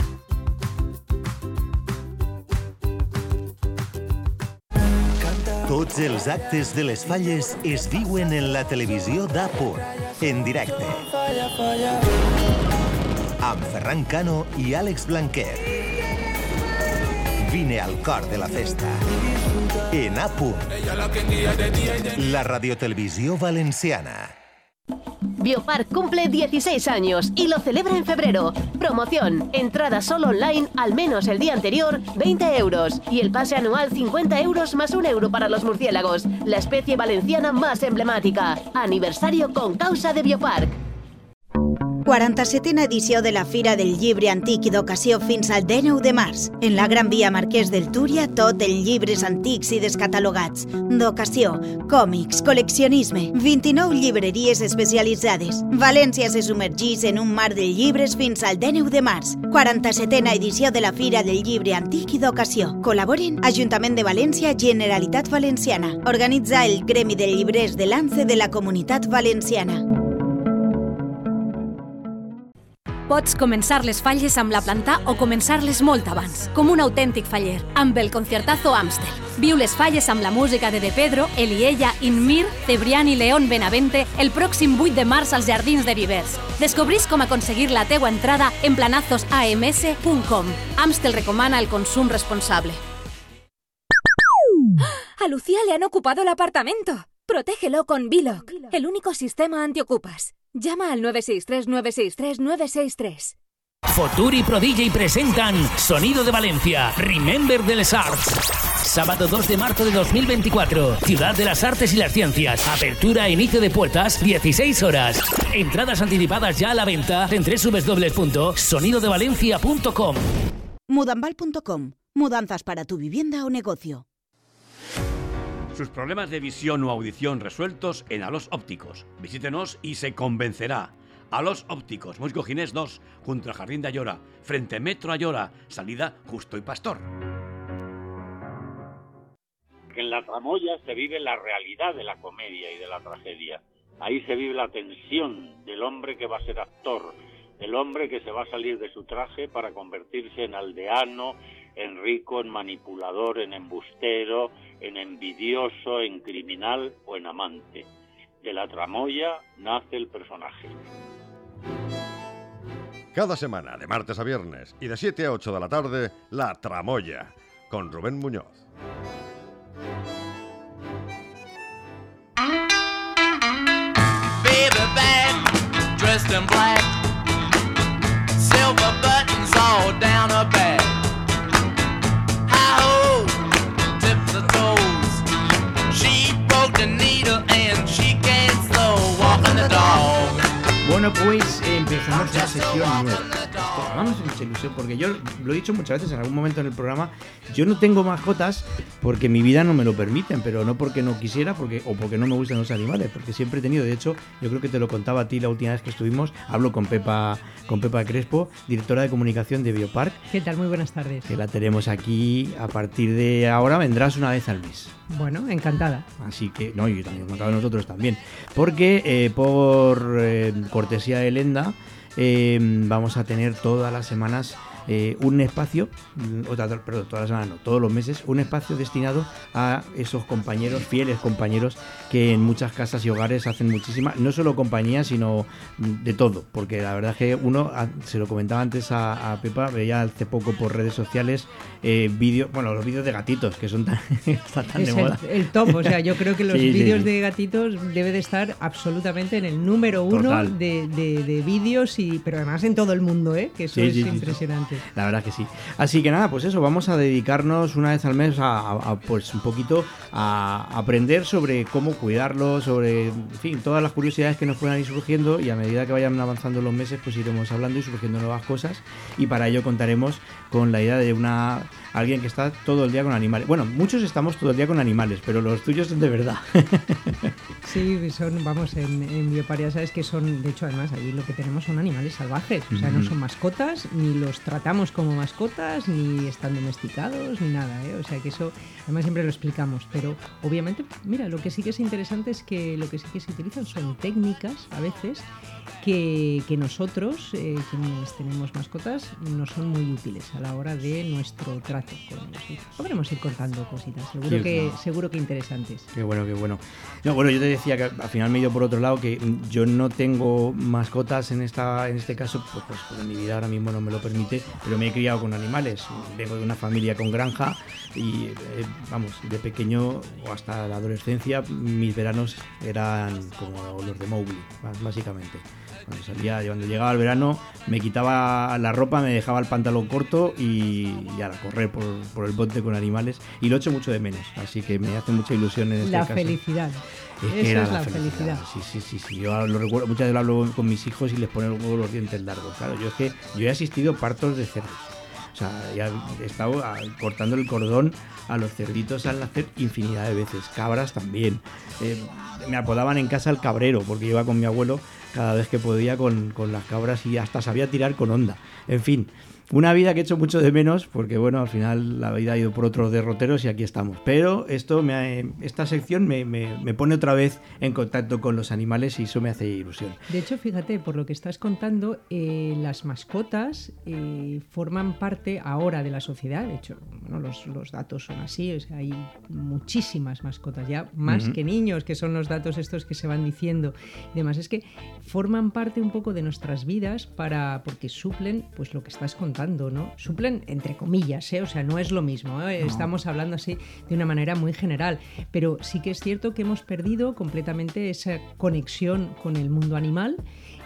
Tots els actes de les falles es viuen en la televisió d'Apur, en directe. Amb Ferran Cano i Àlex Blanquer. Vine al cor de la festa. En Apur, la radiotelevisió valenciana.
Biopark cumple 16 años y lo celebra en febrero. Promoción, entrada solo online, al menos el día anterior, 20 euros. Y el pase anual 50 euros más un euro para los murciélagos, la especie valenciana más emblemática. Aniversario con causa de Biopark.
47a edició de la Fira del Llibre Antic i d'Ocasió fins al 19 de març. En la Gran Via Marquès del Túria, tot en llibres antics i descatalogats. D'ocasió, còmics, col·leccionisme, 29 llibreries especialitzades. València se submergís en un mar de llibres fins al 19 de març. 47a edició de la Fira del Llibre Antic i d'Ocasió. Col·laboren Ajuntament de València, Generalitat Valenciana. Organitza el Gremi de Llibrers de l'ANCE de la Comunitat Valenciana.
Pots començar les falles amb la planta o començar-les molt abans, com un autèntic faller, amb el Conciertazo Amstel. Viu les falles amb la música de De Pedro, Eliella, Inmir, Cebrián i León Benavente el pròxim 8 de març als Jardins de Vivers. Descobrís com aconseguir la teua entrada en planazosams.com. Amstel recomana el consum responsable.
A Lucía le han ocupado el apartamento. Protégelo con Biloc, el único sistema antiocupas. Llama al 963-963-963.
Futuri Pro DJ presentan Sonido de Valencia, Remember de les Arts. Sábado 2 de marzo de 2024, Ciudad de las Artes y las Ciencias. Apertura e inicio de puertas, 16 horas. Entradas anticipadas ya a la venta en www.sonidodevalencia.com.
Mudambal.com. Mudanzas para tu vivienda o negocio.
Sus problemas de visión o audición resueltos en Alos Ópticos. Visítenos y se convencerá. Alos Ópticos, Moisco Ginés 2, junto al Jardín de Ayora, frente Metro Ayora, salida Justo y Pastor.
en la tramoya se vive la realidad de la comedia y de la tragedia. Ahí se vive la tensión del hombre que va a ser actor, el hombre que se va a salir de su traje para convertirse en aldeano, en rico, en manipulador, en embustero, en envidioso, en criminal o en amante. De la tramoya nace el personaje.
Cada semana, de martes a viernes y de 7 a 8 de la tarde, La Tramoya, con Rubén Muñoz.
Baby back, dressed in black, silver buttons all down her back.
Bueno, pues empezamos la sección nueva. Vamos mucha ilusión, porque yo lo he dicho muchas veces en algún momento en el programa, yo no tengo mascotas porque mi vida no me lo permiten, pero no porque no quisiera porque o porque no me gustan los animales, porque siempre he tenido, de hecho, yo creo que te lo contaba a ti la última vez que estuvimos, hablo con Pepa, con Pepa Crespo, directora de comunicación de Biopark,
¿Qué tal? Muy buenas tardes.
que la tenemos aquí a partir de ahora, vendrás una vez al mes.
Bueno, encantada.
Así que, no, y también contado nosotros también. Porque eh, por eh, cortesía de Lenda, eh, vamos a tener todas las semanas eh, un espacio, mm, perdón, todas las semanas no, todos los meses, un espacio destinado a esos compañeros, fieles compañeros, que en muchas casas y hogares hacen muchísima, no solo compañía, sino mm, de todo. Porque la verdad es que uno, se lo comentaba antes a, a Pepa, veía hace poco por redes sociales eh, vídeos, bueno, los vídeos de gatitos, que son tan, están tan
Es
de
el,
moda.
el top, o sea, yo creo que los
Sí,
vídeos
sí.
de gatitos debe de estar absolutamente en el número uno
Total.
de, de- de vídeos, y pero además en todo el mundo, ¿eh? que eso es impresionante.
La verdad que sí. Así que nada, pues eso, vamos a dedicarnos una vez al mes a, a- pues un poquito a aprender sobre cómo cuidarlo, sobre, en fin, todas las curiosidades que nos puedan ir surgiendo y a medida que vayan avanzando los meses, pues iremos hablando y surgiendo nuevas cosas y para ello contaremos con la idea de una alguien que está todo el día con animales. Bueno, muchos estamos todo el día con animales, pero los tuyos son de verdad.
Sí, son, vamos, en, en Bioparia sabes que son, de hecho, además, allí lo que tenemos son animales salvajes, o sea, no son mascotas, ni los tratamos como mascotas, ni están domesticados, ni nada, ¿eh? o sea, que eso, además siempre lo explicamos, pero obviamente, mira, lo que sí que es interesante es que lo que sí que se utilizan son técnicas, a veces, que, que nosotros, eh, quienes tenemos mascotas, no son muy útiles a la hora de nuestro trato con ellos. Podremos ir contando cositas, seguro,
Sí,
que,
claro.
seguro que interesantes.
Qué bueno, qué bueno. No, bueno, yo te decía que al final me he ido por otro lado, que yo no tengo mascotas en esta en este caso, pues, pues, porque mi vida ahora mismo no me lo permite, pero me he criado con animales. Vengo de una familia con granja y, eh, vamos, de pequeño o hasta la adolescencia, mis veranos eran como los de Mowgli, bás- básicamente. Cuando salía, cuando llegaba el verano, me quitaba la ropa, me dejaba el pantalón corto y, y a correr por, por el monte con animales. Y lo echo mucho de menos, así que me hace mucha ilusión en este
La
caso.
felicidad.
Es que
Eso
era
es la felicidad.
Sí, sí, sí, sí. Yo lo recuerdo, muchas veces lo hablo con mis hijos y les ponen los dientes largos. Claro, yo es que yo he asistido a partos de cerdos. O sea, ya he estado ah, cortando el cordón a los cerditos al nacer infinidad de veces. Cabras también. Eh, me apodaban en casa el cabrero porque iba con mi abuelo cada vez que podía con, con las cabras y hasta sabía tirar con onda. En fin, una vida que he hecho mucho de menos porque, bueno, al final la vida ha ido por otros derroteros y aquí estamos. Pero esto me ha- esta sección me, me- me pone otra vez en contacto con los animales y eso me hace ilusión.
De hecho, fíjate, por lo que estás contando, eh, las mascotas eh, forman parte ahora de la sociedad. De hecho, bueno, los, los datos son así. O sea, hay muchísimas mascotas, ya más que niños, que son los datos estos que se van diciendo y demás. Es que forman parte un poco de nuestras vidas para porque suplen pues lo que estás contando, ¿no? Suplen entre comillas, ¿eh? O sea, no es lo mismo. ¿eh?
No.
Estamos hablando así de una manera muy general, pero sí que es cierto que hemos perdido completamente esa conexión con el mundo animal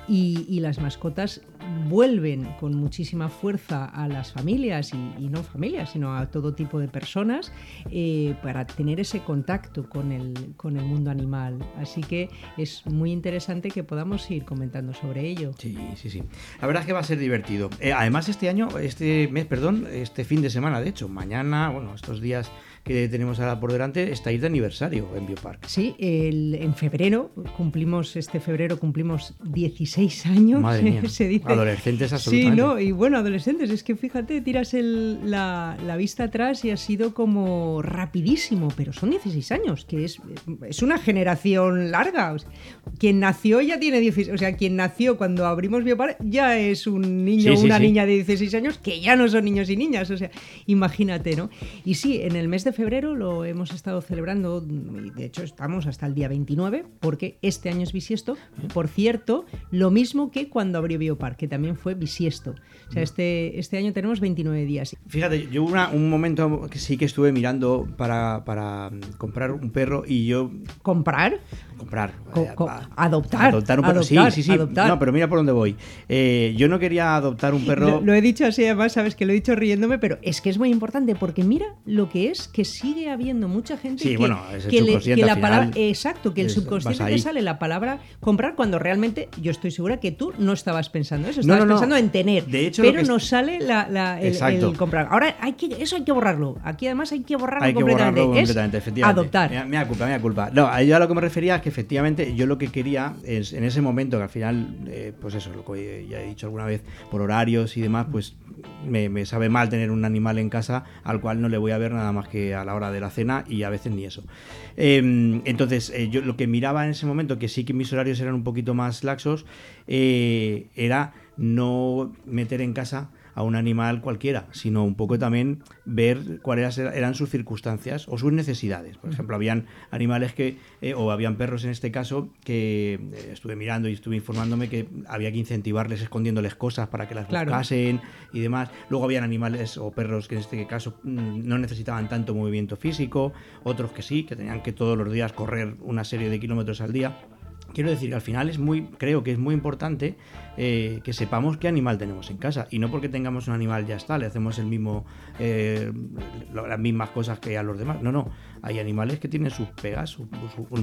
y, las mascotas vuelven con muchísima fuerza a las familias y, y no familias, sino a todo tipo de personas eh, para tener ese contacto con el, con el mundo animal. Así que es muy interesante que podamos ir comentando sobre ello.
Sí, sí, sí. La verdad es que va a ser divertido. Eh, además, este año, este mes, perdón, este fin de semana, de hecho, mañana, bueno, estos días que tenemos ahora por delante, estáis de aniversario en Biopark.
Sí, el- en febrero cumplimos, este febrero cumplimos 16 años.
Madre mía,
se dice.
adolescentes
Sí,
absolutamente.
no, y bueno, adolescentes, es que fíjate, tiras el- la, la vista atrás y ha sido como rapidísimo, pero son 16 años, que es, es una generación larga. O sea, quien nació ya tiene 16, o sea, quien nació cuando abrimos Biopar ya es un niño o
Sí, sí,
una
sí.
niña de 16 años que ya no son niños y niñas, o sea, imagínate, ¿no? Y sí, en el mes de febrero lo hemos estado celebrando, y de hecho estamos hasta el día 29, porque este año es bisiesto. Por cierto, lo mismo que cuando abrió Biopar, que también fue bisiesto. O sea, este, este año tenemos 29 días.
Fíjate, yo una- un momento que sí que estuve mirando para, para comprar un perro y yo...
¿Comprar?
Comprar.
Co- co- adoptar.
Adoptar un perro.
adoptar,
sí, sí, sí.
adoptar.
No, pero mira por dónde voy. Eh, yo no quería adoptar un perro...
Lo, lo he dicho así, además, sabes que lo he dicho riéndome, pero es que es muy importante porque mira lo que es que sigue habiendo mucha gente
Sí,
que,
bueno, es el
que, le-
subconsciente
que la
al
palabra. Exacto, que el
es-
subconsciente te sale la palabra comprar cuando realmente yo estoy segura que tú no estabas pensando eso,
No,
estabas
no, no.
pensando en tener.
De hecho,
pero
es-
nos sale la, la- el, comprar. Ahora hay que, eso hay que borrarlo. Aquí además hay que borrarlo
Hay que
completamente.
borrarlo
Es
completamente, efectivamente.
Adoptar.
Culpa, culpa. No, yo a lo que me refería es que efectivamente yo lo que quería es en ese momento que al final, eh, pues eso, lo que ya he dicho alguna vez, por horarios y demás, pues me, me sabe mal tener un animal en casa al cual no le voy a ver nada más que a la hora de la cena y a veces ni eso. Eh, entonces, eh, yo lo que miraba en ese momento, que sí que mis horarios eran un poquito más laxos, eh, era no meter en casa a un animal cualquiera, sino un poco también ver cuáles eran sus circunstancias o sus necesidades. Por ejemplo, habían animales que, eh, o habían perros en este caso, que eh, estuve mirando y estuve informándome que había que incentivarles escondiéndoles cosas para que las
Claro.
buscasen y demás. Luego habían animales o perros que en este caso mm, no necesitaban tanto movimiento físico, otros que sí, que tenían que todos los días correr una serie de kilómetros al día. Quiero decir que al final es muy, creo que es muy importante eh, que sepamos qué animal tenemos en casa y no porque tengamos un animal ya está, le hacemos el mismo, eh, las mismas cosas que a los demás. No, no, hay animales que tienen sus pegas, sus,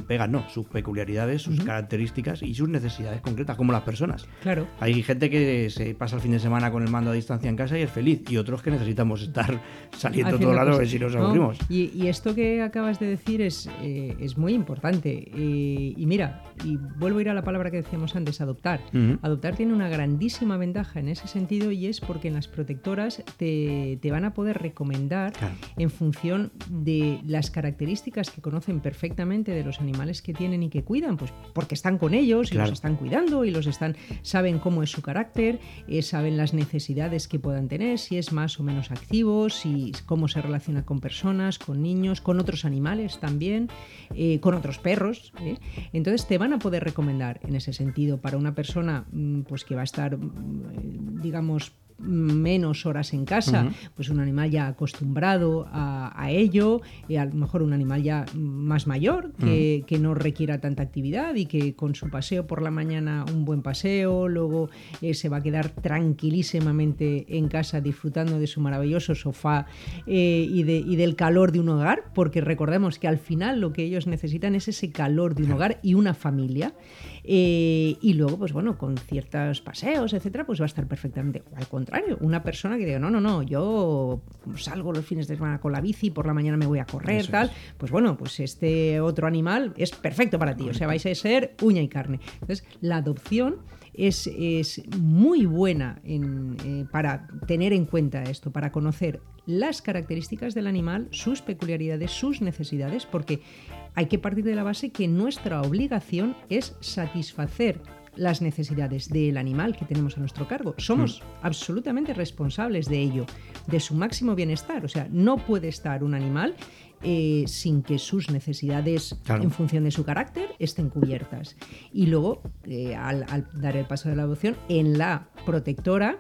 pegas no, sus peculiaridades, sus características y sus necesidades concretas, como las personas.
Claro.
Hay gente que se pasa el fin de semana con el mando a distancia en casa y es feliz y otros que necesitamos estar saliendo a ver
cosas.
si nos
No,
aburrimos.
Y, y esto que acabas de decir es, eh, es muy importante. Y mira, y vuelvo a ir a la palabra que decíamos antes, adoptar. Adoptar tiene una grandísima ventaja en ese sentido y es porque en las protectoras te, te van a poder recomendar en función de las características que conocen perfectamente de los animales que tienen y que cuidan, pues porque están con ellos y los están cuidando y los están, saben cómo es su carácter, eh, saben las necesidades que puedan tener, si es más o menos activo, si cómo se relaciona con personas, con niños, con otros animales también, eh, con otros perros. ¿eh? Entonces te van a poder recomendar en ese sentido para una persona mm, pues que va a estar, mm, eh, digamos, menos horas en casa, pues un animal ya acostumbrado a, a ello, y a lo mejor un animal ya más mayor, que, que no requiera tanta actividad y que con su paseo por la mañana, un buen paseo, luego eh, se va a quedar tranquilísimamente en casa disfrutando de su maravilloso sofá eh, y, de- y del calor de un hogar, porque recordemos que al final lo que ellos necesitan es ese calor de un hogar y una familia. Eh, y luego, pues bueno, con ciertos paseos, etcétera, pues va a estar perfectamente. O al contrario, una persona que diga, no, no, no, yo salgo los fines de semana con la bici, por la mañana me voy a correr,
Eso
tal. Pues bueno, pues este otro animal es perfecto para ti. O sea, vais a ser uña y carne. Entonces, la adopción es, es muy buena en, eh, para tener en cuenta esto, para conocer las características del animal, sus peculiaridades, sus necesidades, porque hay que partir de la base que nuestra obligación es satisfacer las necesidades del animal que tenemos a nuestro cargo. Somos absolutamente responsables de ello, de su máximo bienestar. O sea, no puede estar un animal eh, sin que sus necesidades
Claro.
en función de su carácter estén cubiertas. Y luego, eh, al, al dar el paso de la adopción, en la protectora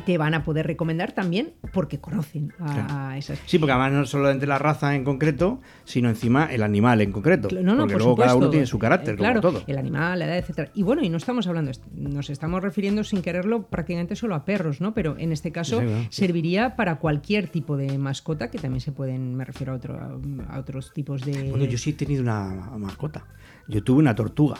te van a poder recomendar también porque conocen a,
Claro.
esas
Sí, porque además no solo entre la raza en concreto, sino encima el animal en concreto.
No, no,
porque
por
luego cada uno tiene su carácter,
Eh, claro,
como todo.
el animal, la edad, etcétera. Y bueno, y no estamos hablando, nos estamos refiriendo sin quererlo prácticamente solo a perros, ¿no? Pero en este caso
Sí, claro.
serviría para cualquier tipo de mascota, que también se pueden, me refiero a, otro, a otros tipos de...
Bueno, yo sí he tenido una mascota. Yo tuve una tortuga.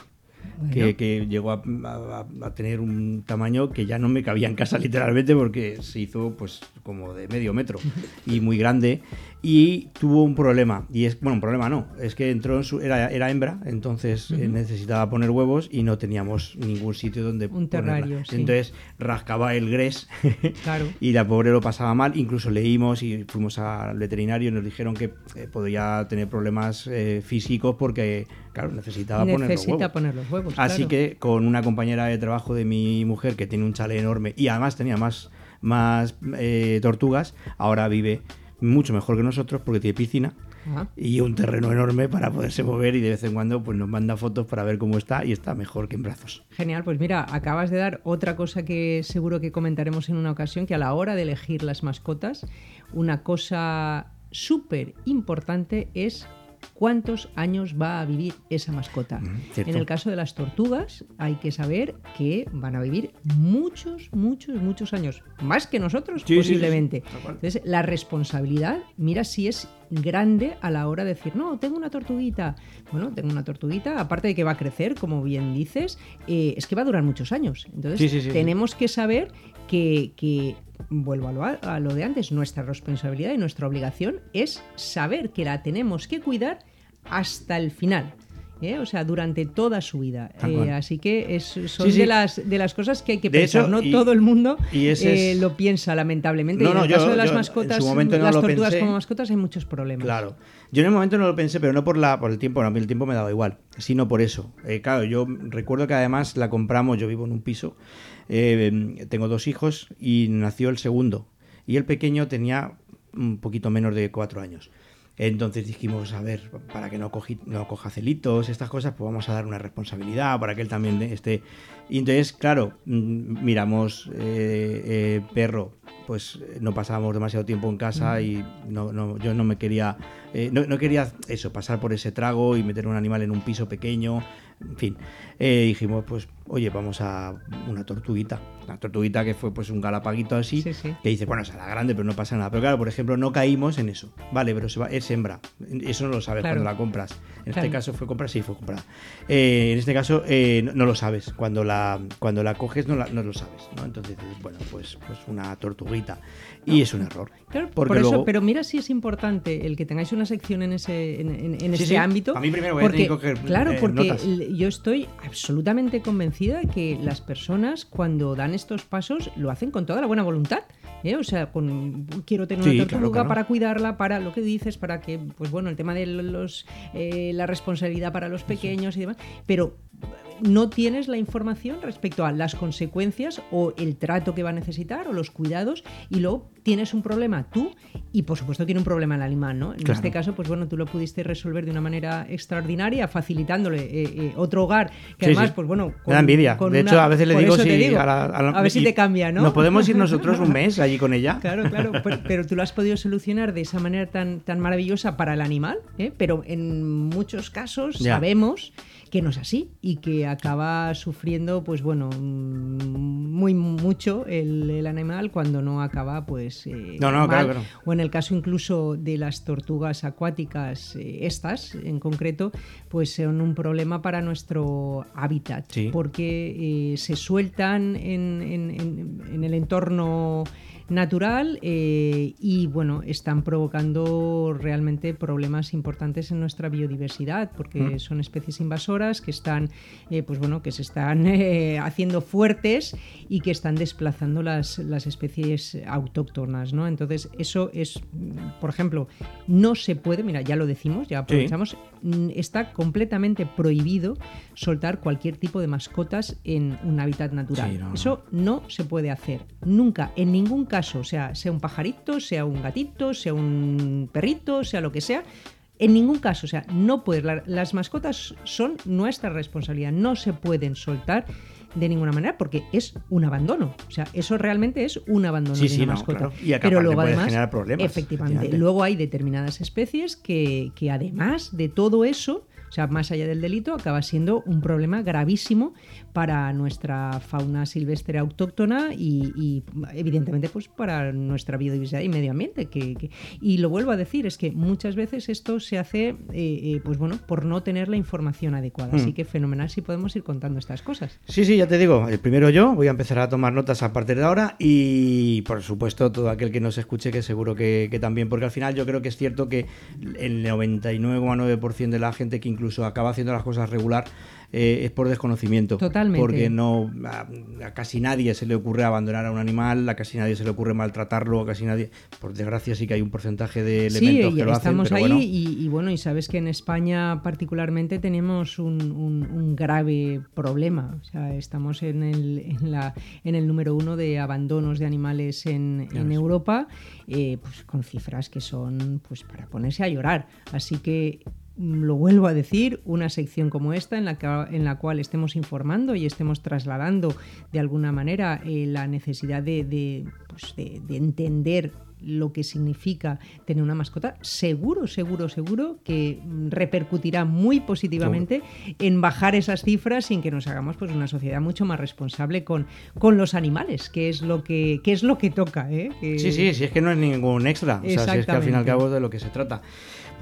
Que, llegó a, a- a tener un tamaño que ya no me cabía en casa literalmente porque se hizo pues como de medio metro y muy grande y tuvo un problema. Y es, bueno, un problema no, es que entró en su, era, era hembra, entonces eh, necesitaba poner huevos y no teníamos ningún sitio donde
Un terrario, sí.
Entonces rascaba el gres
Claro.
y la pobre lo pasaba mal. Incluso leímos y fuimos al veterinario y nos dijeron que eh, podría tener problemas eh, físicos porque, claro, necesitaba poner los
Necesita
huevos.
poner los huevos.
Así
claro.
que con una compañera de trabajo de mi mujer que tiene un chalet enorme y además tenía más, más eh, tortugas, ahora vive mucho mejor que nosotros porque tiene piscina y un terreno enorme para poderse mover y de vez en cuando pues nos manda fotos para ver cómo está y está mejor que en brazos.
Genial, pues mira, acabas de dar otra cosa que seguro que comentaremos en una ocasión, que a la hora de elegir las mascotas, una cosa súper importante es cuántos años va a vivir esa mascota.
cierto.
en el caso de las tortugas hay que saber que van a vivir muchos, muchos, muchos años, más que nosotros
Sí, sí, sí, sí,
posiblemente. Entonces, la responsabilidad, mira si es grande a la hora de decir, no, tengo una tortuguita. Bueno, tengo una tortuguita, aparte de que va a crecer, como bien dices, eh, es que va a durar muchos años. Entonces, tenemos que saber que, que, vuelvo a lo, a lo de antes, nuestra responsabilidad y nuestra obligación es saber que la tenemos que cuidar hasta el final. ¿Eh? O sea, durante toda su vida. Eh, así que es, son
Sí, sí.
De, las, de las cosas que hay que
De
pensar.
hecho,
no
y-
todo el mundo
y ese
eh,
es-
lo piensa, lamentablemente.
No,
y en
no,
el
yo-
caso de las
yo en
mascotas,
su momento no
las
lo
tortugas
pensé.
como mascotas hay muchos problemas.
Claro. Yo en el momento no lo pensé, pero no por la por el tiempo, no, a mí el tiempo me daba igual, sino por eso. Eh, claro, yo recuerdo que además la compramos, yo vivo en un piso, eh, tengo dos hijos y nació el segundo. Y el pequeño tenía un poquito menos de cuatro años. Entonces dijimos, a ver, para que no, coja celitos, estas cosas, pues vamos a dar una responsabilidad para que él también esté. Y entonces, claro, mm, miramos eh, eh, perro, pues no pasábamos demasiado tiempo en casa y no, no, yo no me quería, eh, no, no quería eso, pasar por ese trago y meter un animal en un piso pequeño, en fin. Eh, dijimos, pues, oye, vamos a una tortuguita, una tortuguita que fue pues un galapaguito así, que dice, bueno, será grande, pero no pasa nada. Pero claro, por ejemplo, no caímos en eso. Vale, pero se va, es hembra. Eso no lo sabes
Claro.
cuando la compras. En
Claro.
este caso fue comprada, sí, fue comprada. Eh, en este caso eh, no lo sabes. Cuando la, cuando la coges no, la- no lo sabes. ¿no? Entonces bueno, pues, pues una tortuguita. Y es un error.
Claro,
Porque
por eso,
luego-
pero mira si es importante el que tengáis una sección en ese en, en- en
Sí,
este
sí.
ámbito.
A mí primero voy a
porque,
tener que coger,
Claro,
eh,
porque
notas.
yo estoy absolutamente convencida de que las personas cuando dan estos pasos lo hacen con toda la buena voluntad. ¿eh? O sea, con quiero tener
Sí,
una
claro,
tortuga
claro.
para cuidarla, para lo que dices, para que, pues bueno, el tema de los eh, la responsabilidad para los pequeños y demás. Pero no tienes la información respecto a las consecuencias o el trato que va a necesitar o los cuidados y luego tienes un problema tú y por supuesto tiene un problema el animal, ¿no? En
Claro.
este caso, pues bueno, tú lo pudiste resolver de una manera extraordinaria, facilitándole eh, eh, otro hogar que
Sí,
además,
sí.
pues bueno,
Me da envidia.
con
de
una-
hecho, a veces le digo si
digo,
a, la- a la-
a ver si te cambia, ¿no?
Nos podemos ir nosotros un mes allí con ella.
Claro, claro, pero, pero tú lo has podido solucionar de esa manera tan, tan maravillosa para el animal, ¿eh? pero en muchos casos
Ya.
sabemos que no es así y que acaba sufriendo, pues bueno, muy mucho el, el animal cuando no acaba, pues. eh,
No, no, claro, claro.
O en el caso incluso de las tortugas acuáticas, eh, estas en concreto, pues son un problema para nuestro hábitat,
Sí.
porque eh, se sueltan en, en- en- en el entorno natural eh, y bueno están provocando realmente problemas importantes en nuestra biodiversidad porque
Mm.
son especies invasoras que están eh, pues bueno que se están eh, haciendo fuertes y que están desplazando las, las especies autóctonas ¿no? entonces eso es mm, por ejemplo no se puede mira ya lo decimos ya aprovechamos está completamente prohibido soltar cualquier tipo de mascotas en un hábitat natural
Sí, no, no.
eso no se puede hacer nunca, en ningún caso, o sea, sea un pajarito, sea un gatito, sea un perrito, sea lo que sea. En ningún caso, o sea, no puedes. la- las mascotas son nuestra responsabilidad, no se pueden soltar de ninguna manera porque es un abandono. O sea, eso realmente es un abandono
Sí,
de
sí,
una
no,
mascota.
claro. Y
Pero luego
puede
además,
generar problemas,
efectivamente,
efectivamente.
luego hay determinadas especies que, que además de todo eso, O sea, más allá del delito, acaba siendo un problema gravísimo para nuestra fauna silvestre autóctona y, evidentemente pues para nuestra biodiversidad y medio ambiente. Que, y lo vuelvo a decir, es que muchas veces esto se hace eh, eh, pues bueno, por no tener la información adecuada. Así hmm. que fenomenal si podemos ir contando estas cosas.
Sí, sí, ya te digo, el primero yo, voy a empezar a tomar notas a partir de ahora y por supuesto todo aquel que nos escuche que seguro que, que también, porque al final yo creo que es cierto que el 99,9% de la gente que incluso acaba haciendo las cosas regular eh, es por desconocimiento.
Totalmente.
Porque no a, casi nadie se le ocurre abandonar a un animal, a casi nadie se le ocurre maltratarlo, a casi nadie. Por desgracia sí que hay un porcentaje de elementos que lo hacen.
Estamos ahí y, bueno, y sabes que en España particularmente tenemos un, grave problema. O sea, estamos en el, en, la, en el número uno de abandonos de animales en, en Europa, eh, pues con cifras que son pues para ponerse a llorar. Así que lo vuelvo a decir, una sección como esta en la, que, en la cual estemos informando y estemos trasladando de alguna manera eh, la necesidad pues, de, de, entender lo que significa tener una mascota, seguro, seguro, seguro que repercutirá muy positivamente en bajar esas cifras sin que nos hagamos pues una sociedad mucho más responsable con, con los animales, que es lo que, que es lo que toca. ¿eh?
Sí, sí, sí, es que no es ningún extra. O sea, si es que al fin y al cabo de lo que se trata.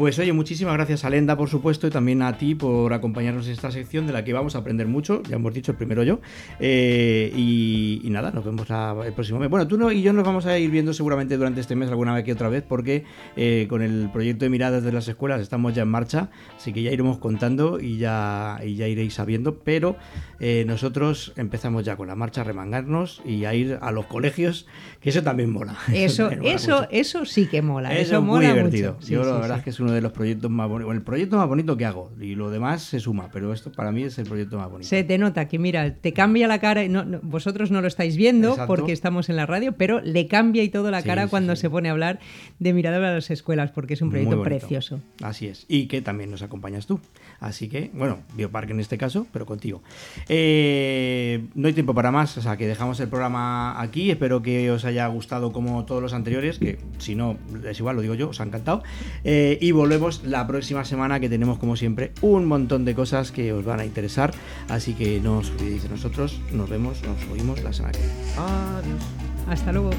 Pues oye, muchísimas gracias a Lenda, por supuesto, y también a ti por acompañarnos en esta sección de la que vamos a aprender mucho, ya hemos dicho el primero yo. Eh, y, nada, nos vemos el próximo mes. Bueno, tú no, y yo nos vamos a ir viendo seguramente durante este mes alguna vez que otra vez, porque eh, con el proyecto de miradas de las escuelas estamos ya en marcha, así que ya iremos contando y ya, y ya iréis sabiendo, pero eh, nosotros empezamos ya con la marcha a remangarnos y a ir a los colegios, que eso también mola.
Eso, eso, eso, sí que mola. Eso, es
muy
divertido.
yo la verdad es que es uno de los proyectos más bonitos, el proyecto más bonito que hago y lo demás se suma, pero esto para mí es el proyecto más bonito.
Se te nota que mira, te cambia la cara, no, vosotros no lo estáis viendo porque estamos en la radio, pero le cambia y todo la cara cuando se pone a hablar de Mirador a las escuelas porque es un proyecto precioso.
Así es, y que también nos acompañas tú. Así que, bueno, Bioparque en este caso, pero contigo. Eh, no hay tiempo para más, o sea que dejamos el programa aquí. Espero que os haya gustado como todos los anteriores, que si no, es igual, lo digo yo, os ha encantado. Eh, y volvemos la próxima semana que tenemos, como siempre, un montón de cosas que os van a interesar. Así que no os olvidéis de nosotros. Nos vemos, nos oímos la semana que viene. Adiós.
Hasta luego.